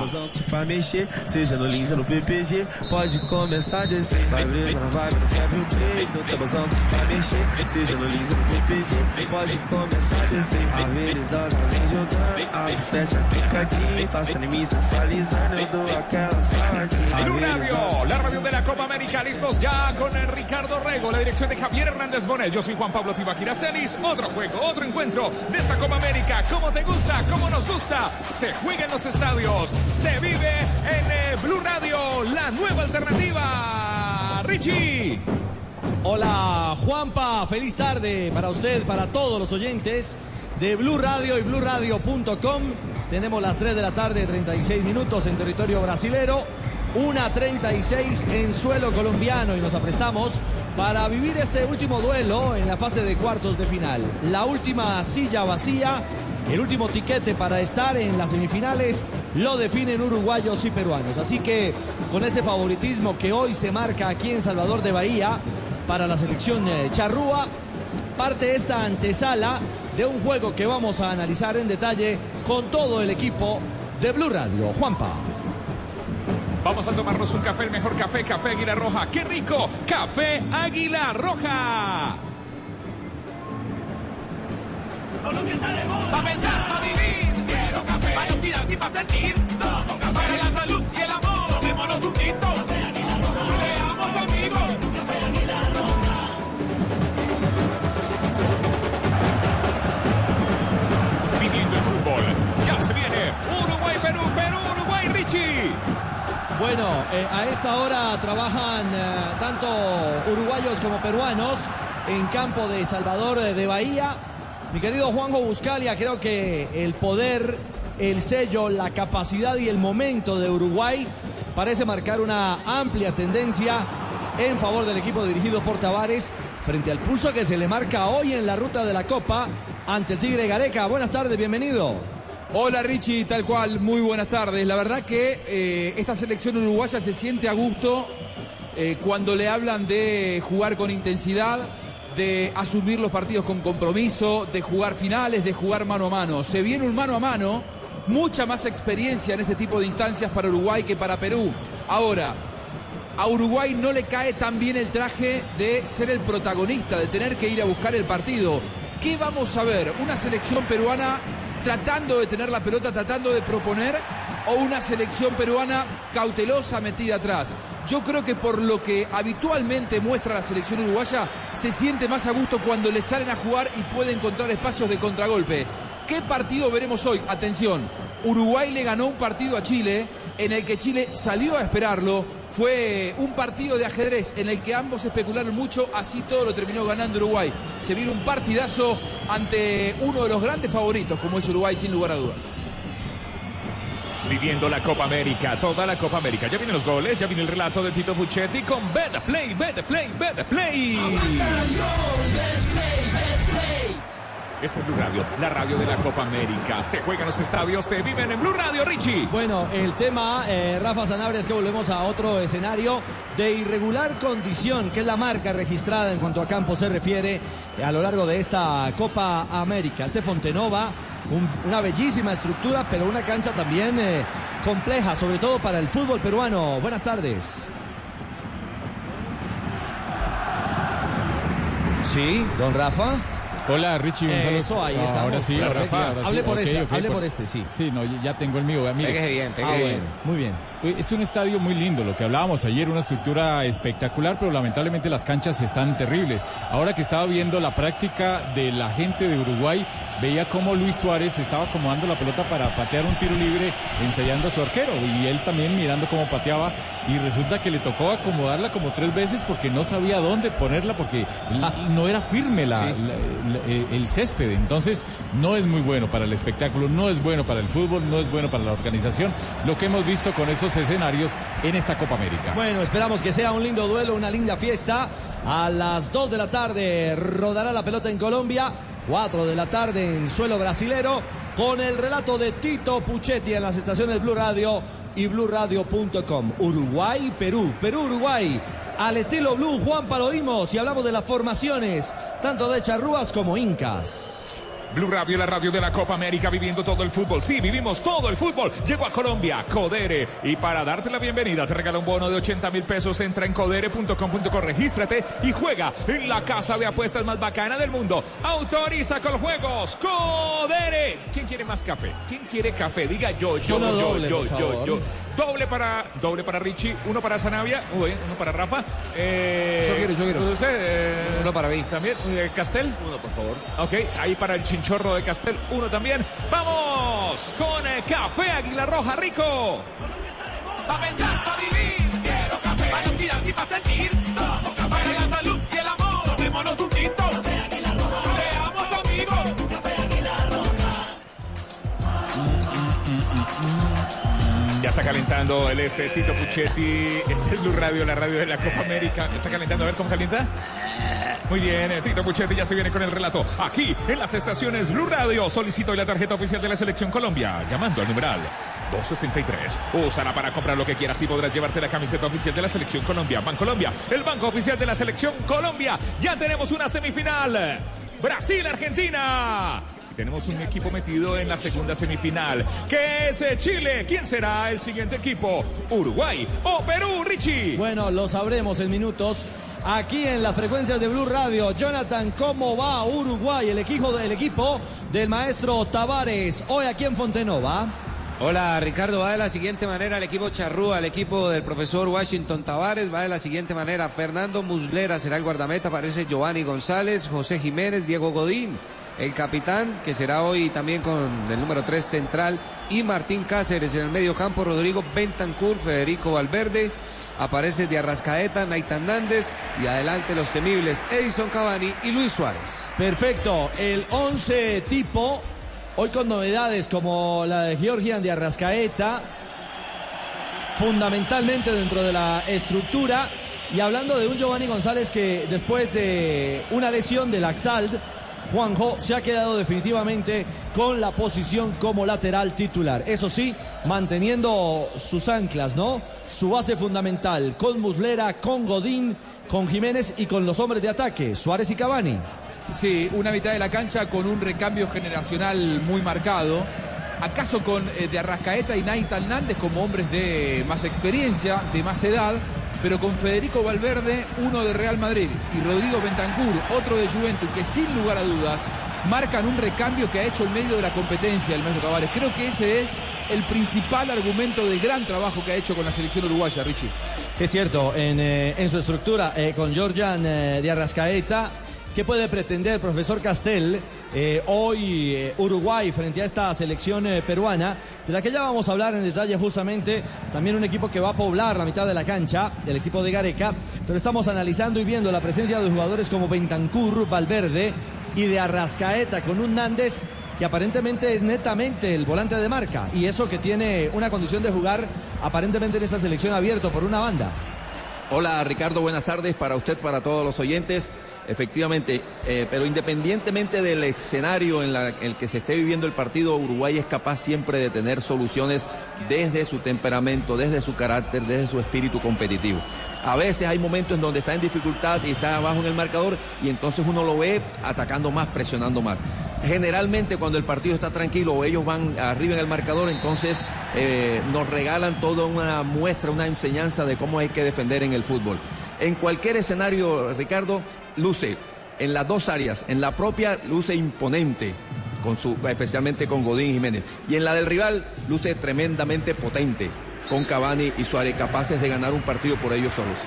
Faça em Radio, la radio de la Copa América, listos ya con el Ricardo Rego, la dirección de Javier Hernández Bonet. Yo soy Juan Pablo Tibaquira Celis. Otro juego, otro encuentro de esta Copa América. ¿Cómo te gusta? ¿Cómo nos gusta? Se juega en los estadios, se vive en eh, Blue Radio, la nueva alternativa. Richie. Hola Juanpa, feliz tarde para usted, para todos los oyentes de Blue Radio y BlueRadio.com. Tenemos las 3 de la tarde, 36 minutos en territorio brasilero, 1.36 en suelo colombiano y nos aprestamos para vivir este último duelo en la fase de cuartos de final. La última silla vacía, el último tiquete para estar en las semifinales lo definen uruguayos y peruanos. Así que con ese favoritismo que hoy se marca aquí en Salvador de Bahía para la selección eh, charrúa, parte esta antesala de un juego que vamos a analizar en detalle con todo el equipo de Blue Radio. Juanpa. Vamos a tomarnos un café, el mejor café, Café Águila Roja. ¡Qué rico! Café Águila Roja. Colombia está de moda. Pa' pensar, pa' vivir. Quiero café. Pa' identidad y pa' sentir. Tomo café. Para la salud y el amor. Tomémonos un tinto. Café Águila Roja. Seamos amigos. Café Águila Roja. Viviendo el fútbol. Ya se viene. Uruguay, Perú, Perú, Uruguay, Richie. Bueno, eh, a esta hora trabajan eh, tanto uruguayos como peruanos en campo de Salvador eh, de Bahía. Mi querido Juanjo Buscalia, creo que el poder, el sello, la capacidad y el momento de Uruguay parece marcar una amplia tendencia en favor del equipo dirigido por Tavares frente al pulso que se le marca hoy en la ruta de la Copa ante el Tigre Gareca. Buenas tardes, bienvenido. Hola Richie, tal cual, muy buenas tardes. La verdad que eh, esta selección uruguaya se siente a gusto eh, cuando le hablan de jugar con intensidad, de asumir los partidos con compromiso, de jugar finales, de jugar mano a mano. Se viene un mano a mano, mucha más experiencia en este tipo de instancias para Uruguay que para Perú. Ahora, a Uruguay no le cae tan bien el traje de ser el protagonista, de tener que ir a buscar el partido. ¿Qué vamos a ver? ¿Una selección peruana tratando de tener la pelota, tratando de proponer? ¿O una selección peruana cautelosa metida atrás? Yo creo que por lo que habitualmente muestra la selección uruguaya, se siente más a gusto cuando le salen a jugar y puede encontrar espacios de contragolpe. ¿Qué partido veremos hoy? Atención, Uruguay le ganó un partido a Chile en el que Chile salió a esperarlo. Fue un partido de ajedrez en el que ambos especularon mucho, así todo lo terminó ganando Uruguay. Se vino un partidazo ante uno de los grandes favoritos, como es Uruguay, sin lugar a dudas. Viviendo la Copa América, toda la Copa América. Ya vienen los goles, ya viene el relato de Tito Puchetti con Beta Play, Beta Play, Beta Play. Este es Blue Radio, la radio de la Copa América. Se juega en los estadios, se viven en Blue Radio, Richie. Bueno, el tema, eh, Rafa Sanabria, es que volvemos a otro escenario de irregular condición, que es la marca registrada en cuanto a campo se refiere a lo largo de esta Copa América. Este Fontenova, un- una bellísima estructura, pero una cancha también eh, compleja, sobre todo para el fútbol peruano. Buenas tardes. Sí, don Rafa. Hola Richie, un saludo. Eso, ahí Ah, estamos. Ahora sí, ahora sí, Perfecto. ahora sí. Hable por este, hable por este, sí. Sí, no, ya tengo el mío. Mire. Bien, Ah, bien. Muy bien. Es un estadio muy lindo, lo que hablábamos ayer, una estructura espectacular, pero lamentablemente las canchas están terribles. Ahora que estaba viendo la práctica de la gente de Uruguay, veía cómo Luis Suárez estaba acomodando la pelota para patear un tiro libre, ensayando a su arquero, y él también mirando cómo pateaba, y resulta que le tocó acomodarla como tres veces porque no sabía dónde ponerla, porque no era firme la- Sí. la- la- eh, el césped. Entonces, no es muy bueno para el espectáculo, no es bueno para el fútbol, no es bueno para la organización, lo que hemos visto con esos escenarios en esta Copa América. Bueno, esperamos que sea un lindo duelo, una linda fiesta. A las 2 de la tarde rodará la pelota en Colombia. 4 de la tarde en suelo brasilero. Con el relato de Tito Puchetti en las estaciones Blue Radio y BlueRadio.com. Uruguay, Perú, Perú, Uruguay. Al estilo Blue, Juan Palodimos. Y hablamos de las formaciones, tanto de charrúas como incas. Blue Radio, la radio de la Copa América, viviendo todo el fútbol. Sí, vivimos todo el fútbol. Llegó a Colombia, Codere. Y para darte la bienvenida, te regala un bono de 80 mil pesos. Entra en codere.com.co, regístrate y juega en la casa de apuestas más bacana del mundo. Autoriza con juegos. Codere. ¿Quién quiere más café? ¿Quién quiere café? Diga yo, yo, yo, doble, yo, yo, yo. Doble para, doble para Richie, uno para Sanavia, uy, uno para Rafa. Eh, Yo quiero, yo quiero. Usted, eh, Uno para mí. También, eh, Castel. Uno, por favor. Ok, ahí para el chinchorro de Castel, uno también. ¡Vamos! Con eh, Café Águila Roja Rico. Pensar, vivir, quiero café. Para no tirar ni pa' sentir, tomo café. Para la salud y el amor, tomémonos un tinto. Seamos amigos. Ya está calentando el este Tito Puchetti. Este es Blue Radio, la radio de la Copa América. Está calentando, a ver cómo calienta. Muy bien, eh, Tito Puchetti ya se viene con el relato. Aquí en las estaciones Blue Radio. Solicito la tarjeta oficial de la Selección Colombia. Llamando al numeral 263. Úsala para comprar lo que quieras y podrás llevarte la camiseta oficial de la Selección Colombia. Bancolombia, el banco oficial de la Selección Colombia. Ya tenemos una semifinal. Brasil-Argentina. Tenemos un equipo metido en la segunda semifinal, que es eh, Chile. ¿Quién será el siguiente equipo? ¿Uruguay o Perú, Richie? Bueno, lo sabremos en minutos. Aquí en las frecuencias de Blue Radio, Jonathan, ¿cómo va Uruguay? El equipo, del equipo del maestro Tavares, hoy aquí en Fontenova. Hola Ricardo, va de la siguiente manera el equipo Charrúa, el equipo del profesor Washington Tavares, va de la siguiente manera, Fernando Muslera será el guardameta, aparece Giovanni González, José Jiménez, Diego Godín, el capitán, que será hoy también con el número 3 central, y Martín Cáceres en el medio campo, Rodrigo Bentancur, Federico Valverde, aparece de Arrascaeta, Naitan Nández, y adelante los temibles Edison Cavani y Luis Suárez. Perfecto, el 11 tipo, hoy con novedades como la de Georgian de Arrascaeta, fundamentalmente dentro de la estructura, y hablando de un Giovanni González que después de una lesión del Axald, Juanjo se ha quedado definitivamente con la posición como lateral titular. Eso sí, manteniendo sus anclas, ¿no? Su base fundamental con Muslera, con Godín, con Jiménez y con los hombres de ataque, Suárez y Cavani. Sí, una mitad de la cancha con un recambio generacional muy marcado. ¿Acaso con eh, de Arrascaeta y Naita Hernández como hombres de más experiencia, de más edad? Pero con Federico Valverde, uno de Real Madrid, y Rodrigo Bentancur, otro de Juventus, que sin lugar a dudas marcan un recambio que ha hecho en medio de la competencia el Maestro Tavares. Creo que ese es el principal argumento del gran trabajo que ha hecho con la selección uruguaya, Richie. Es cierto, en, eh, su estructura, eh, con Georgian eh, de Arrascaeta, ¿qué puede pretender profesor Castel eh, hoy eh, Uruguay frente a esta selección eh, peruana? De la que ya vamos a hablar en detalle justamente, también un equipo que va a poblar la mitad de la cancha, el equipo de Gareca, pero estamos analizando y viendo la presencia de jugadores como Bentancur, Valverde y de Arrascaeta con un Nández que aparentemente es netamente el volante de marca y eso que tiene una condición de jugar aparentemente en esta selección abierto por una banda. Hola Ricardo, buenas tardes para usted, para todos los oyentes. Efectivamente, eh, pero independientemente del escenario en el que se esté viviendo el partido, Uruguay es capaz siempre de tener soluciones desde su temperamento, desde su carácter, desde su espíritu competitivo. A veces hay momentos en donde está en dificultad y está abajo en el marcador y entonces uno lo ve atacando más, presionando más. Generalmente cuando el partido está tranquilo o ellos van arriba en el marcador, entonces eh, nos regalan toda una muestra, una enseñanza de cómo hay que defender en el fútbol. En cualquier escenario, Ricardo, luce en las dos áreas, en la propia luce imponente, con su, especialmente con Godín Jiménez, y en la del rival luce tremendamente potente, con Cavani y Suárez, capaces de ganar un partido por ellos solos.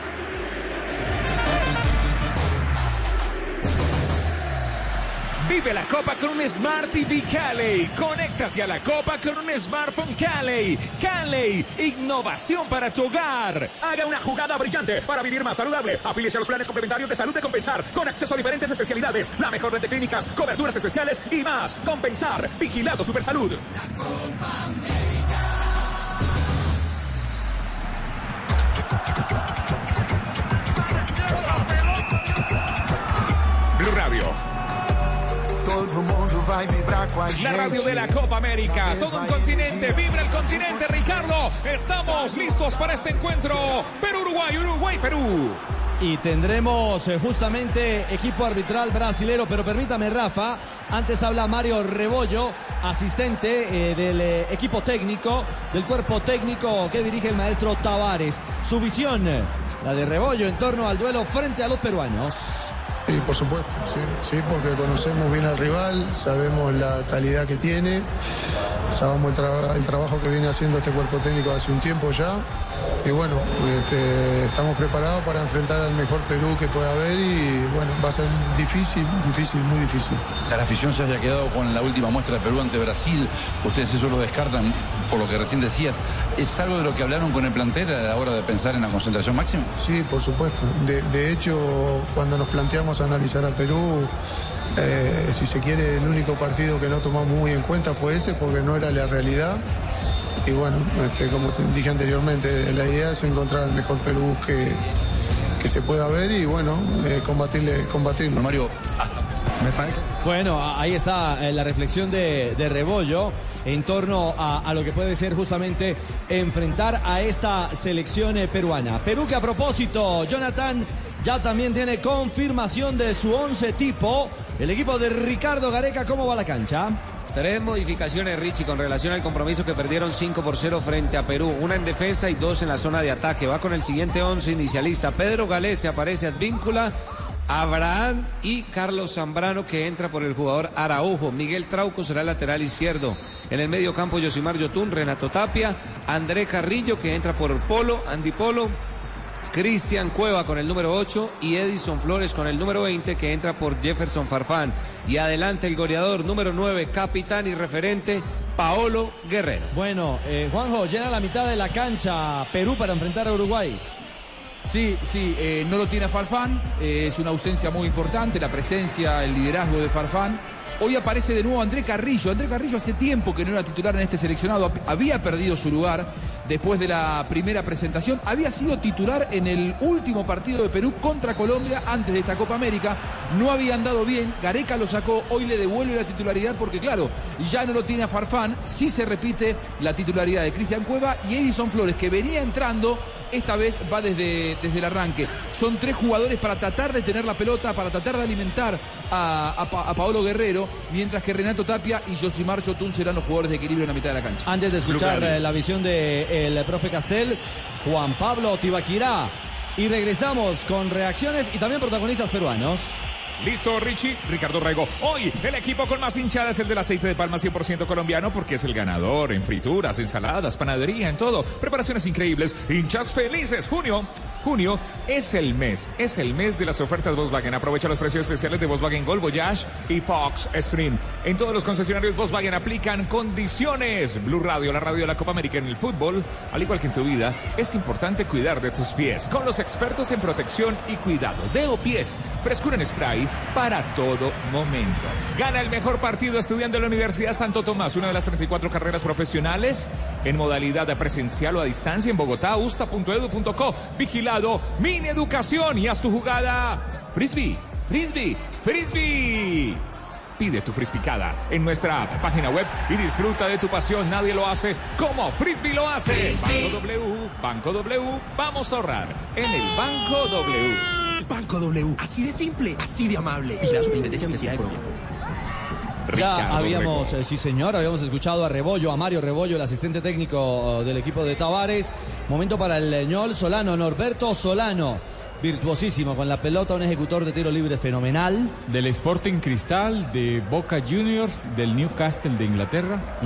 Vive la Copa con un Smart TV Cali. Conéctate a la Copa con un smartphone Cali. Cali, innovación para tu hogar. Haga una jugada brillante para vivir más saludable. Afíliese a los planes complementarios de salud de Compensar con acceso a diferentes especialidades, la mejor red de clínicas, coberturas especiales y más. Compensar, vigilado Supersalud. Blue La radio de la Copa América. Todo un continente. Vibra el continente, Ricardo. Estamos listos para este encuentro. Perú-Uruguay, Uruguay-Perú. Y tendremos eh, justamente equipo arbitral brasilero, pero permítame Rafa, antes habla Mario Rebollo, asistente eh, del eh, equipo técnico, del cuerpo técnico que dirige el maestro Tavares. Su visión, la de Rebollo en torno al duelo frente a los peruanos. Sí, por supuesto, sí, sí, porque conocemos bien al rival, sabemos la calidad que tiene, sabemos el, tra- el trabajo que viene haciendo este cuerpo técnico hace un tiempo ya. Y bueno, este, estamos preparados para enfrentar al mejor Perú que pueda haber y bueno, va a ser difícil, difícil, muy difícil. O sea, la afición se haya quedado con la última muestra de Perú ante Brasil. Ustedes eso lo descartan por lo que recién decías. ¿Es algo de lo que hablaron con el plantel a la hora de pensar en la concentración máxima? Sí, por supuesto. De, de hecho, cuando nos planteamos analizar a Perú, eh, si se quiere, el único partido que no tomamos muy en cuenta fue ese, porque no era la realidad. Y bueno, este, como te dije anteriormente, la idea es encontrar el mejor Perú que, que se pueda ver y bueno, eh, combatirle, combatirlo. Mario, Bueno, a- ahí está eh, la reflexión de, de Rebollo en torno a, a lo que puede ser justamente enfrentar a esta selección eh, peruana. Perú que a propósito, Jonathan ya también tiene confirmación de su once tipo. El equipo de Ricardo Gareca, ¿cómo va la cancha? Tres modificaciones, Richie, con relación al compromiso que perdieron 5 por 0 frente a Perú. Una en defensa y dos en la zona de ataque. Va con el siguiente once inicialista. Pedro Galés se aparece Advíncula. Abraham y Carlos Zambrano que entra por el jugador Araujo. Miguel Trauco será el lateral izquierdo. En el medio campo Yosimar Yotún, Renato Tapia, André Carrillo que entra por Polo, Andy Polo, Cristian Cueva con el número 8 y Edison Flores con el número 20 que entra por Jefferson Farfán. Y adelante el goleador número 9, capitán y referente, Paolo Guerrero. Bueno, eh, Juanjo, llena la mitad de la cancha Perú para enfrentar a Uruguay. Sí, sí, eh, no lo tiene a Farfán, eh, es una ausencia muy importante, la presencia, el liderazgo de Farfán. Hoy aparece de nuevo André Carrillo. André Carrillo hace tiempo que no era titular en este seleccionado, había perdido su lugar después de la primera presentación, había sido titular en el último partido de Perú contra Colombia antes de esta Copa América, no había andado bien, Gareca lo sacó, hoy le devuelve la titularidad porque claro, ya no lo tiene a Farfán, sí se repite la titularidad de Cristian Cueva y Edison Flores que venía entrando esta vez va desde, desde el arranque. Son tres jugadores para tratar de tener la pelota, para tratar de alimentar a, a Pa- a Paolo Guerrero, mientras que Renato Tapia y Josimar Yotun serán los jugadores de equilibrio en la mitad de la cancha. Antes de escuchar eh, la visión del profe Castel, Juan Pablo Tibaquirá. Y regresamos con reacciones y también protagonistas peruanos. Listo, Richie, Ricardo Rego. Hoy el equipo con más hinchada es el del aceite de palma 100% colombiano porque es el ganador en frituras, ensaladas, panadería, en todo. Preparaciones increíbles, hinchas felices. Junio, junio es el mes, es el mes de las ofertas Volkswagen. Aprovecha los precios especiales de Volkswagen Gol, Voyage y Fox Stream. En todos los concesionarios Volkswagen aplican condiciones. Blue Radio, la radio de la Copa América en el fútbol, al igual que en tu vida, es importante cuidar de tus pies con los expertos en protección y cuidado. Deo Pies, frescura en spray Para todo momento. Gana el mejor partido estudiante de la Universidad Santo Tomás, una de las 34 carreras profesionales en modalidad presencial o a distancia en Bogotá, usta.edu.co. Vigilado, Mini Educación y haz tu jugada. Frisbee, frisbee, frisbee. Pide tu frisbicada en nuestra página web y disfruta de tu pasión. Nadie lo hace como Frisbee lo hace. Banco W, Banco W, vamos a ahorrar en el Banco W. Así de simple, así de amable. Vigilado Superintendencia Financiera de Colombia. Ya habíamos, eh, sí señor, habíamos escuchado a Rebollo, a Mario Rebollo, el asistente técnico eh, del equipo de Tavares. Momento para el ñol Solano, Norberto Solano. Virtuosísimo con la pelota, un ejecutor de tiro libre fenomenal. Del Sporting Cristal, de Boca Juniors, del Newcastle de Inglaterra.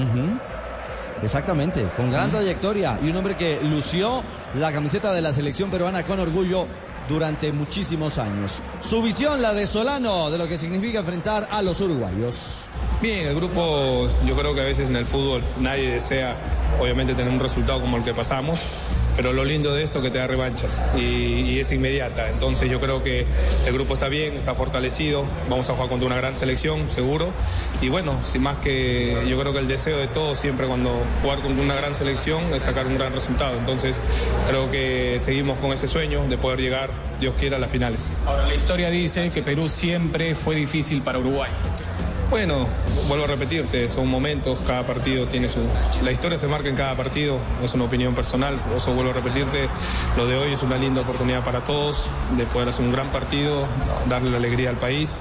Exactamente, con gran trayectoria y un hombre que lució la camiseta de la selección peruana con orgullo durante muchísimos años. Su visión, la de Solano, de lo que significa enfrentar a los uruguayos. Bien, el grupo, yo creo que a veces en el fútbol nadie desea, obviamente, tener un resultado como el que pasamos, pero lo lindo de esto es que te da revanchas y, y es inmediata. Entonces yo creo que el grupo está bien, está fortalecido, vamos a jugar contra una gran selección, seguro. Y bueno, sin más que yo creo que el deseo de todos siempre cuando jugar contra una gran selección es sacar un gran resultado. Entonces creo que seguimos con ese sueño de poder llegar, Dios quiera, a las finales. Ahora, la historia dice que Perú siempre fue difícil para Uruguay. Bueno, vuelvo a repetirte, son momentos, cada partido tiene su... La historia se marca en cada partido, es una opinión personal, eso vuelvo a repetirte, lo de hoy es una linda oportunidad para todos de poder hacer un gran partido, darle la alegría al país,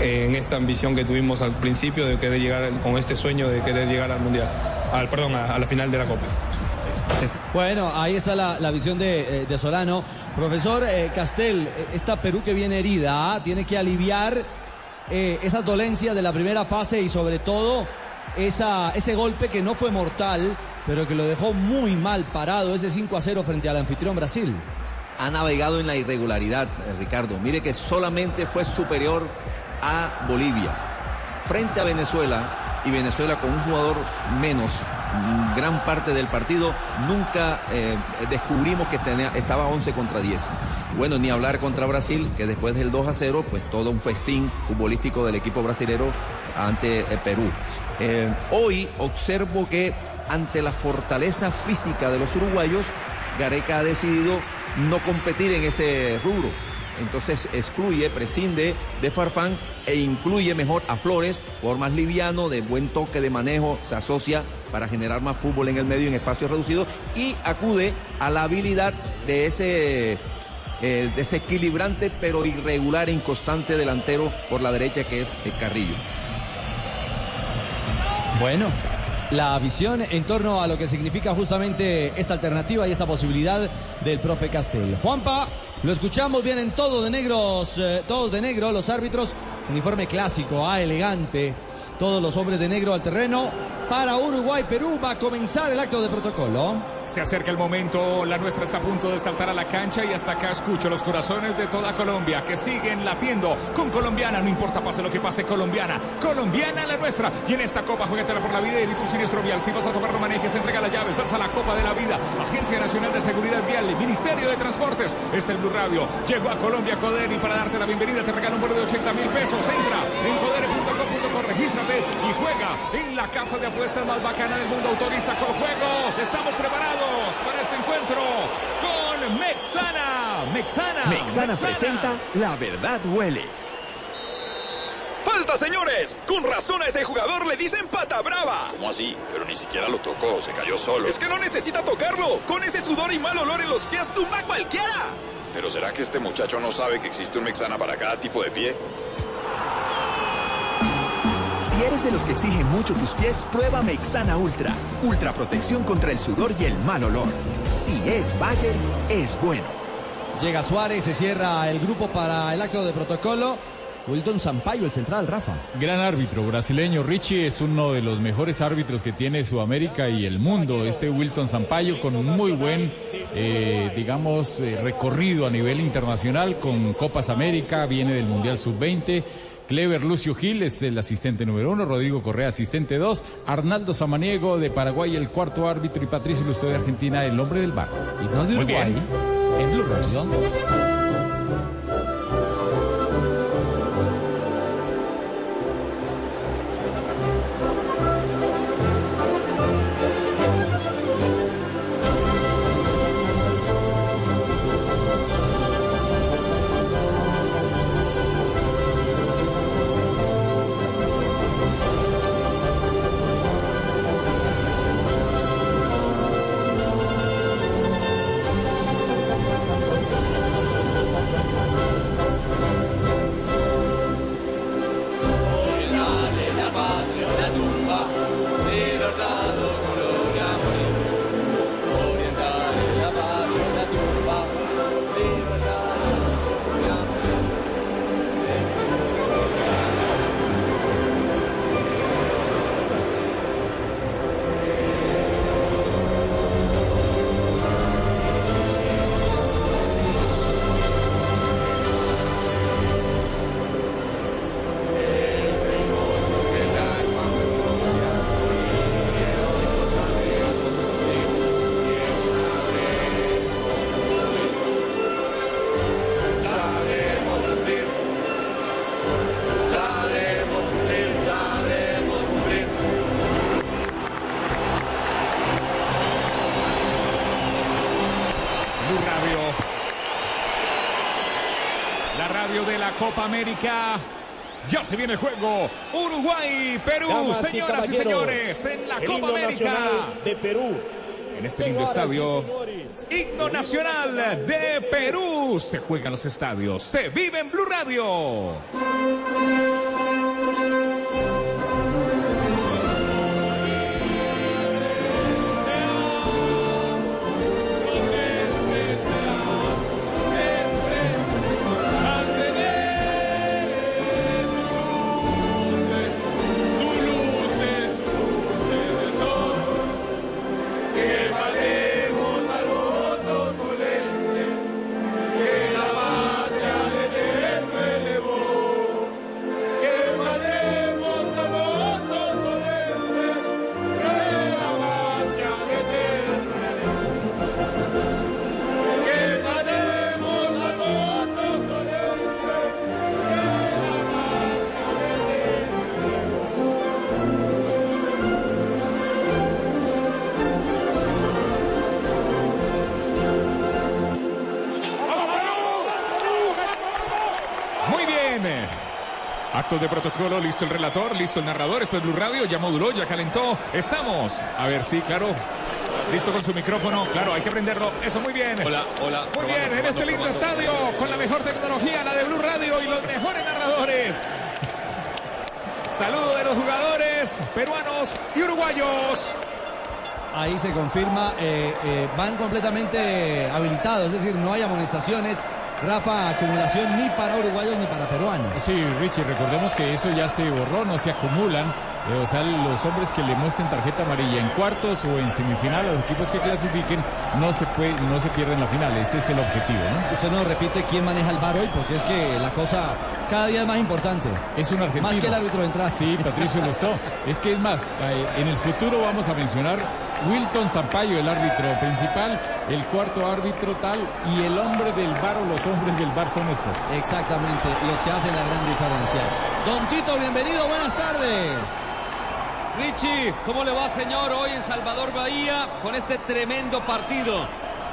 en esta ambición que tuvimos al principio de querer llegar, con este sueño de querer llegar al Mundial, al, perdón, a, a la final de la Copa. Bueno, ahí está la, la visión de, eh, de Solano. Profesor eh, Castel, eh, esta Perú que viene herida, ¿ah? tiene que aliviar eh, esas dolencias de la primera fase y sobre todo ese golpe que no fue mortal, pero que lo dejó muy mal parado, ese 5 a 0 frente al anfitrión Brasil. ha navegado en la irregularidad, eh, Ricardo. Mire que solamente fue superior a Bolivia. Frente a Venezuela, y Venezuela con un jugador menos, gran parte del partido, nunca eh, descubrimos que tenía, estaba 11 contra 10. Bueno, ni hablar contra Brasil, que después del 2 a 0, pues todo un festín futbolístico del equipo brasilero ante eh, Perú. Eh, hoy observo que ante la fortaleza física de los uruguayos, Gareca ha decidido no competir en ese rubro. Entonces excluye, prescinde de Farfán e incluye mejor a Flores, por más liviano, de buen toque de manejo, se asocia para generar más fútbol en el medio en espacios reducidos y acude a la habilidad de ese eh, desequilibrante pero irregular e inconstante delantero por la derecha que es eh, Carrillo. Bueno, la visión en torno a lo que significa justamente esta alternativa y esta posibilidad del profe Castel. Juanpa, lo escuchamos, vienen todos de negros, eh, todos de negro, los árbitros, uniforme clásico, ah, elegante, todos los hombres de negro al terreno. Para Uruguay, Perú va a comenzar el acto de protocolo. Se acerca el momento, la nuestra está a punto de saltar a la cancha y hasta acá escucho los corazones de toda Colombia que siguen latiendo con colombiana, no importa pase lo que pase, colombiana, colombiana la nuestra. Y en esta copa, juguetela por la vida y tu siniestro vial. Si vas a tomar, no manejes, entrega la llave, salsa la copa de la vida. Agencia Nacional de Seguridad Vial, Ministerio de Transportes. Este es el Blue Radio. Llegó a Colombia Codere y para darte la bienvenida te regalo un bono de 80 mil pesos. Entra en codere.com.co, regístrate y juega en la casa de apuestas más bacana del mundo. Autoriza con juegos. Estamos preparados para este encuentro con Mexana. Mexana. Mexana presenta La Verdad Huele. ¡Falta, señores! Con razón a ese jugador le dicen pata brava. ¿Cómo así? Pero ni siquiera lo tocó, se cayó solo. Es que no necesita tocarlo. Con ese sudor y mal olor en los pies tumba cualquiera. ¿Pero será que este muchacho no sabe que existe un Mexana para cada tipo de pie? Si eres de los que exigen mucho tus pies, prueba Mexana Ultra. Ultra protección contra el sudor y el mal olor. Si es Bayer, es bueno. Llega Suárez, se cierra el grupo para el acto de protocolo. Wilton Sampaio, el central, Rafa. Gran árbitro brasileño. Richie es uno de los mejores árbitros que tiene Sudamérica y el mundo. Este Wilton Sampaio con un muy buen, eh, digamos, eh, recorrido a nivel internacional con Copas América, viene del Mundial Sub-20. Clever Lucio Gil es el asistente número uno, Rodrigo Correa asistente dos, Arnaldo Samaniego de Paraguay el cuarto árbitro y Patricio Lustó de Argentina el hombre del bar. Y no de Uruguay, en Blue Radio. Copa América. Ya se viene el juego. Uruguay, Perú, Damas señoras y, señores, en la Copa América. de Perú. En este lindo estadio. Himno nacional de Perú. Se juega en los estadios. Se vive en Blue Radio. Actos de protocolo, listo el relator, listo el narrador, esto es Blue Radio, ya moduló, ya calentó, estamos. A ver, sí, claro. Listo con su micrófono, claro, hay que prenderlo. Eso, muy bien. Hola, hola. Muy probando, bien, en este lindo probando. estadio, con la mejor tecnología, la de Blue Radio y los mejores narradores. Saludo de los jugadores peruanos y uruguayos. Ahí se confirma, eh, eh, van completamente habilitados, es decir, no hay amonestaciones. Rafa, acumulación ni para uruguayos ni para peruanos. Sí, Richie, recordemos que eso ya se borró, no se acumulan. Eh, o sea, los hombres que le muestren tarjeta amarilla en cuartos o en semifinal, a los equipos que clasifiquen, no se puede, no se pierden la final. Ese es el objetivo, ¿no? Usted nos repite quién maneja el bar hoy, porque es que la cosa cada día es más importante. Es un argentino. Más que el árbitro de entrada. Sí, Patricio Lostó. Es que es más, eh, en el futuro vamos a mencionar Wilton Zampayo, el árbitro principal, el cuarto árbitro tal, y el hombre del bar o los hombres del bar son estos. Exactamente, los que hacen la gran diferencia. Don Tito, bienvenido, buenas tardes. Richie, ¿cómo le va, señor? Hoy en Salvador Bahía con este tremendo partido.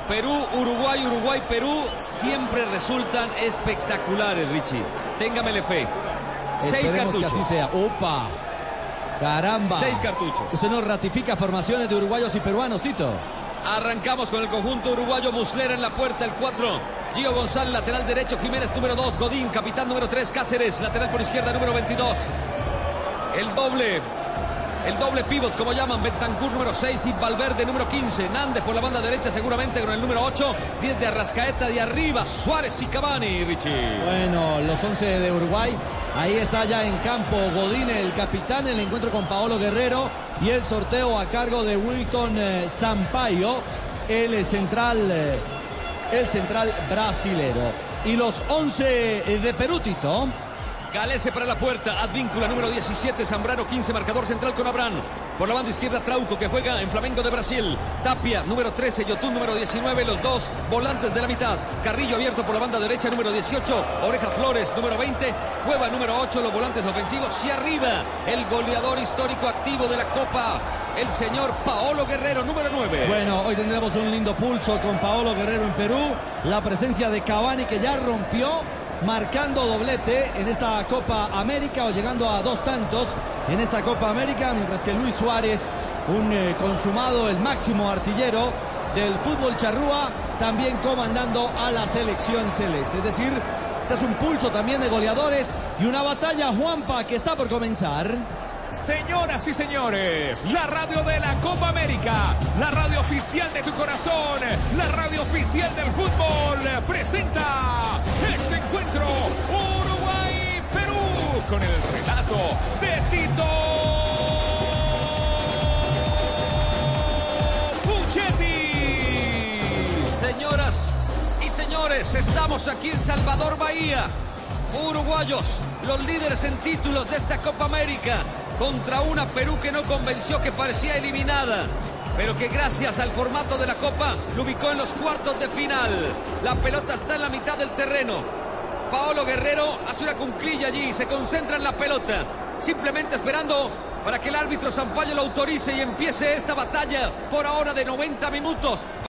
Perú, Uruguay, Uruguay, Perú siempre resultan espectaculares, Richie. Téngamele fe. Seis Esperemos que cartuchos. así sea. ¡Opa! Caramba. Seis cartuchos. Usted nos ratifica formaciones de uruguayos y peruanos, Tito. Arrancamos con el conjunto uruguayo Muslera en la puerta, el 4. Gio González, lateral derecho. Jiménez, número 2. Godín, capitán número 3. Cáceres, lateral por izquierda, número 22. El doble. El doble pivot, como llaman, Bentancur número 6 y Valverde número 15. Nández por la banda derecha, seguramente con el número 8. 10 de Arrascaeta de arriba. Suárez y Cavani, Richie. Bueno, los 11 de Uruguay. Ahí está ya en campo Godín, el capitán, el encuentro con Paolo Guerrero y el sorteo a cargo de Wilton eh, Sampaio, el central, eh, el central brasilero. Y los 11 de Perú, Tito. Galese para la puerta, Advíncula número 17, Zambrano 15, marcador central con Abrán. Por la banda izquierda, Trauco que juega en Flamengo de Brasil. Tapia número 13, Yotún número 19, los dos volantes de la mitad. Carrillo abierto por la banda derecha número 18, Oreja Flores número 20, Cueva número 8, los volantes ofensivos. Y arriba, el goleador histórico activo de la Copa, el señor Paolo Guerrero número 9. Bueno, hoy tendremos un lindo pulso con Paolo Guerrero en Perú. La presencia de Cavani que ya rompió marcando doblete en esta Copa América o llegando a dos tantos en esta Copa América, mientras que Luis Suárez, un eh, consumado, el máximo artillero del fútbol charrúa, también comandando a la selección celeste. Es decir, este es un pulso también de goleadores y una batalla, Juanpa, que está por comenzar. Señoras y señores, la radio de la Copa América, la radio oficial de tu corazón, la radio oficial del fútbol, presenta este encuentro Uruguay-Perú con el relato de Tito Puchetti. Señoras y señores, estamos aquí en Salvador Bahía. Uruguayos, los líderes en títulos de esta Copa América, contra una Perú que no convenció, que parecía eliminada, pero que gracias al formato de la Copa lo ubicó en los cuartos de final. La pelota está en la mitad del terreno. Paolo Guerrero hace una cunclilla allí, se concentra en la pelota, simplemente esperando para que el árbitro Sampaio lo autorice y empiece esta batalla por ahora de 90 minutos.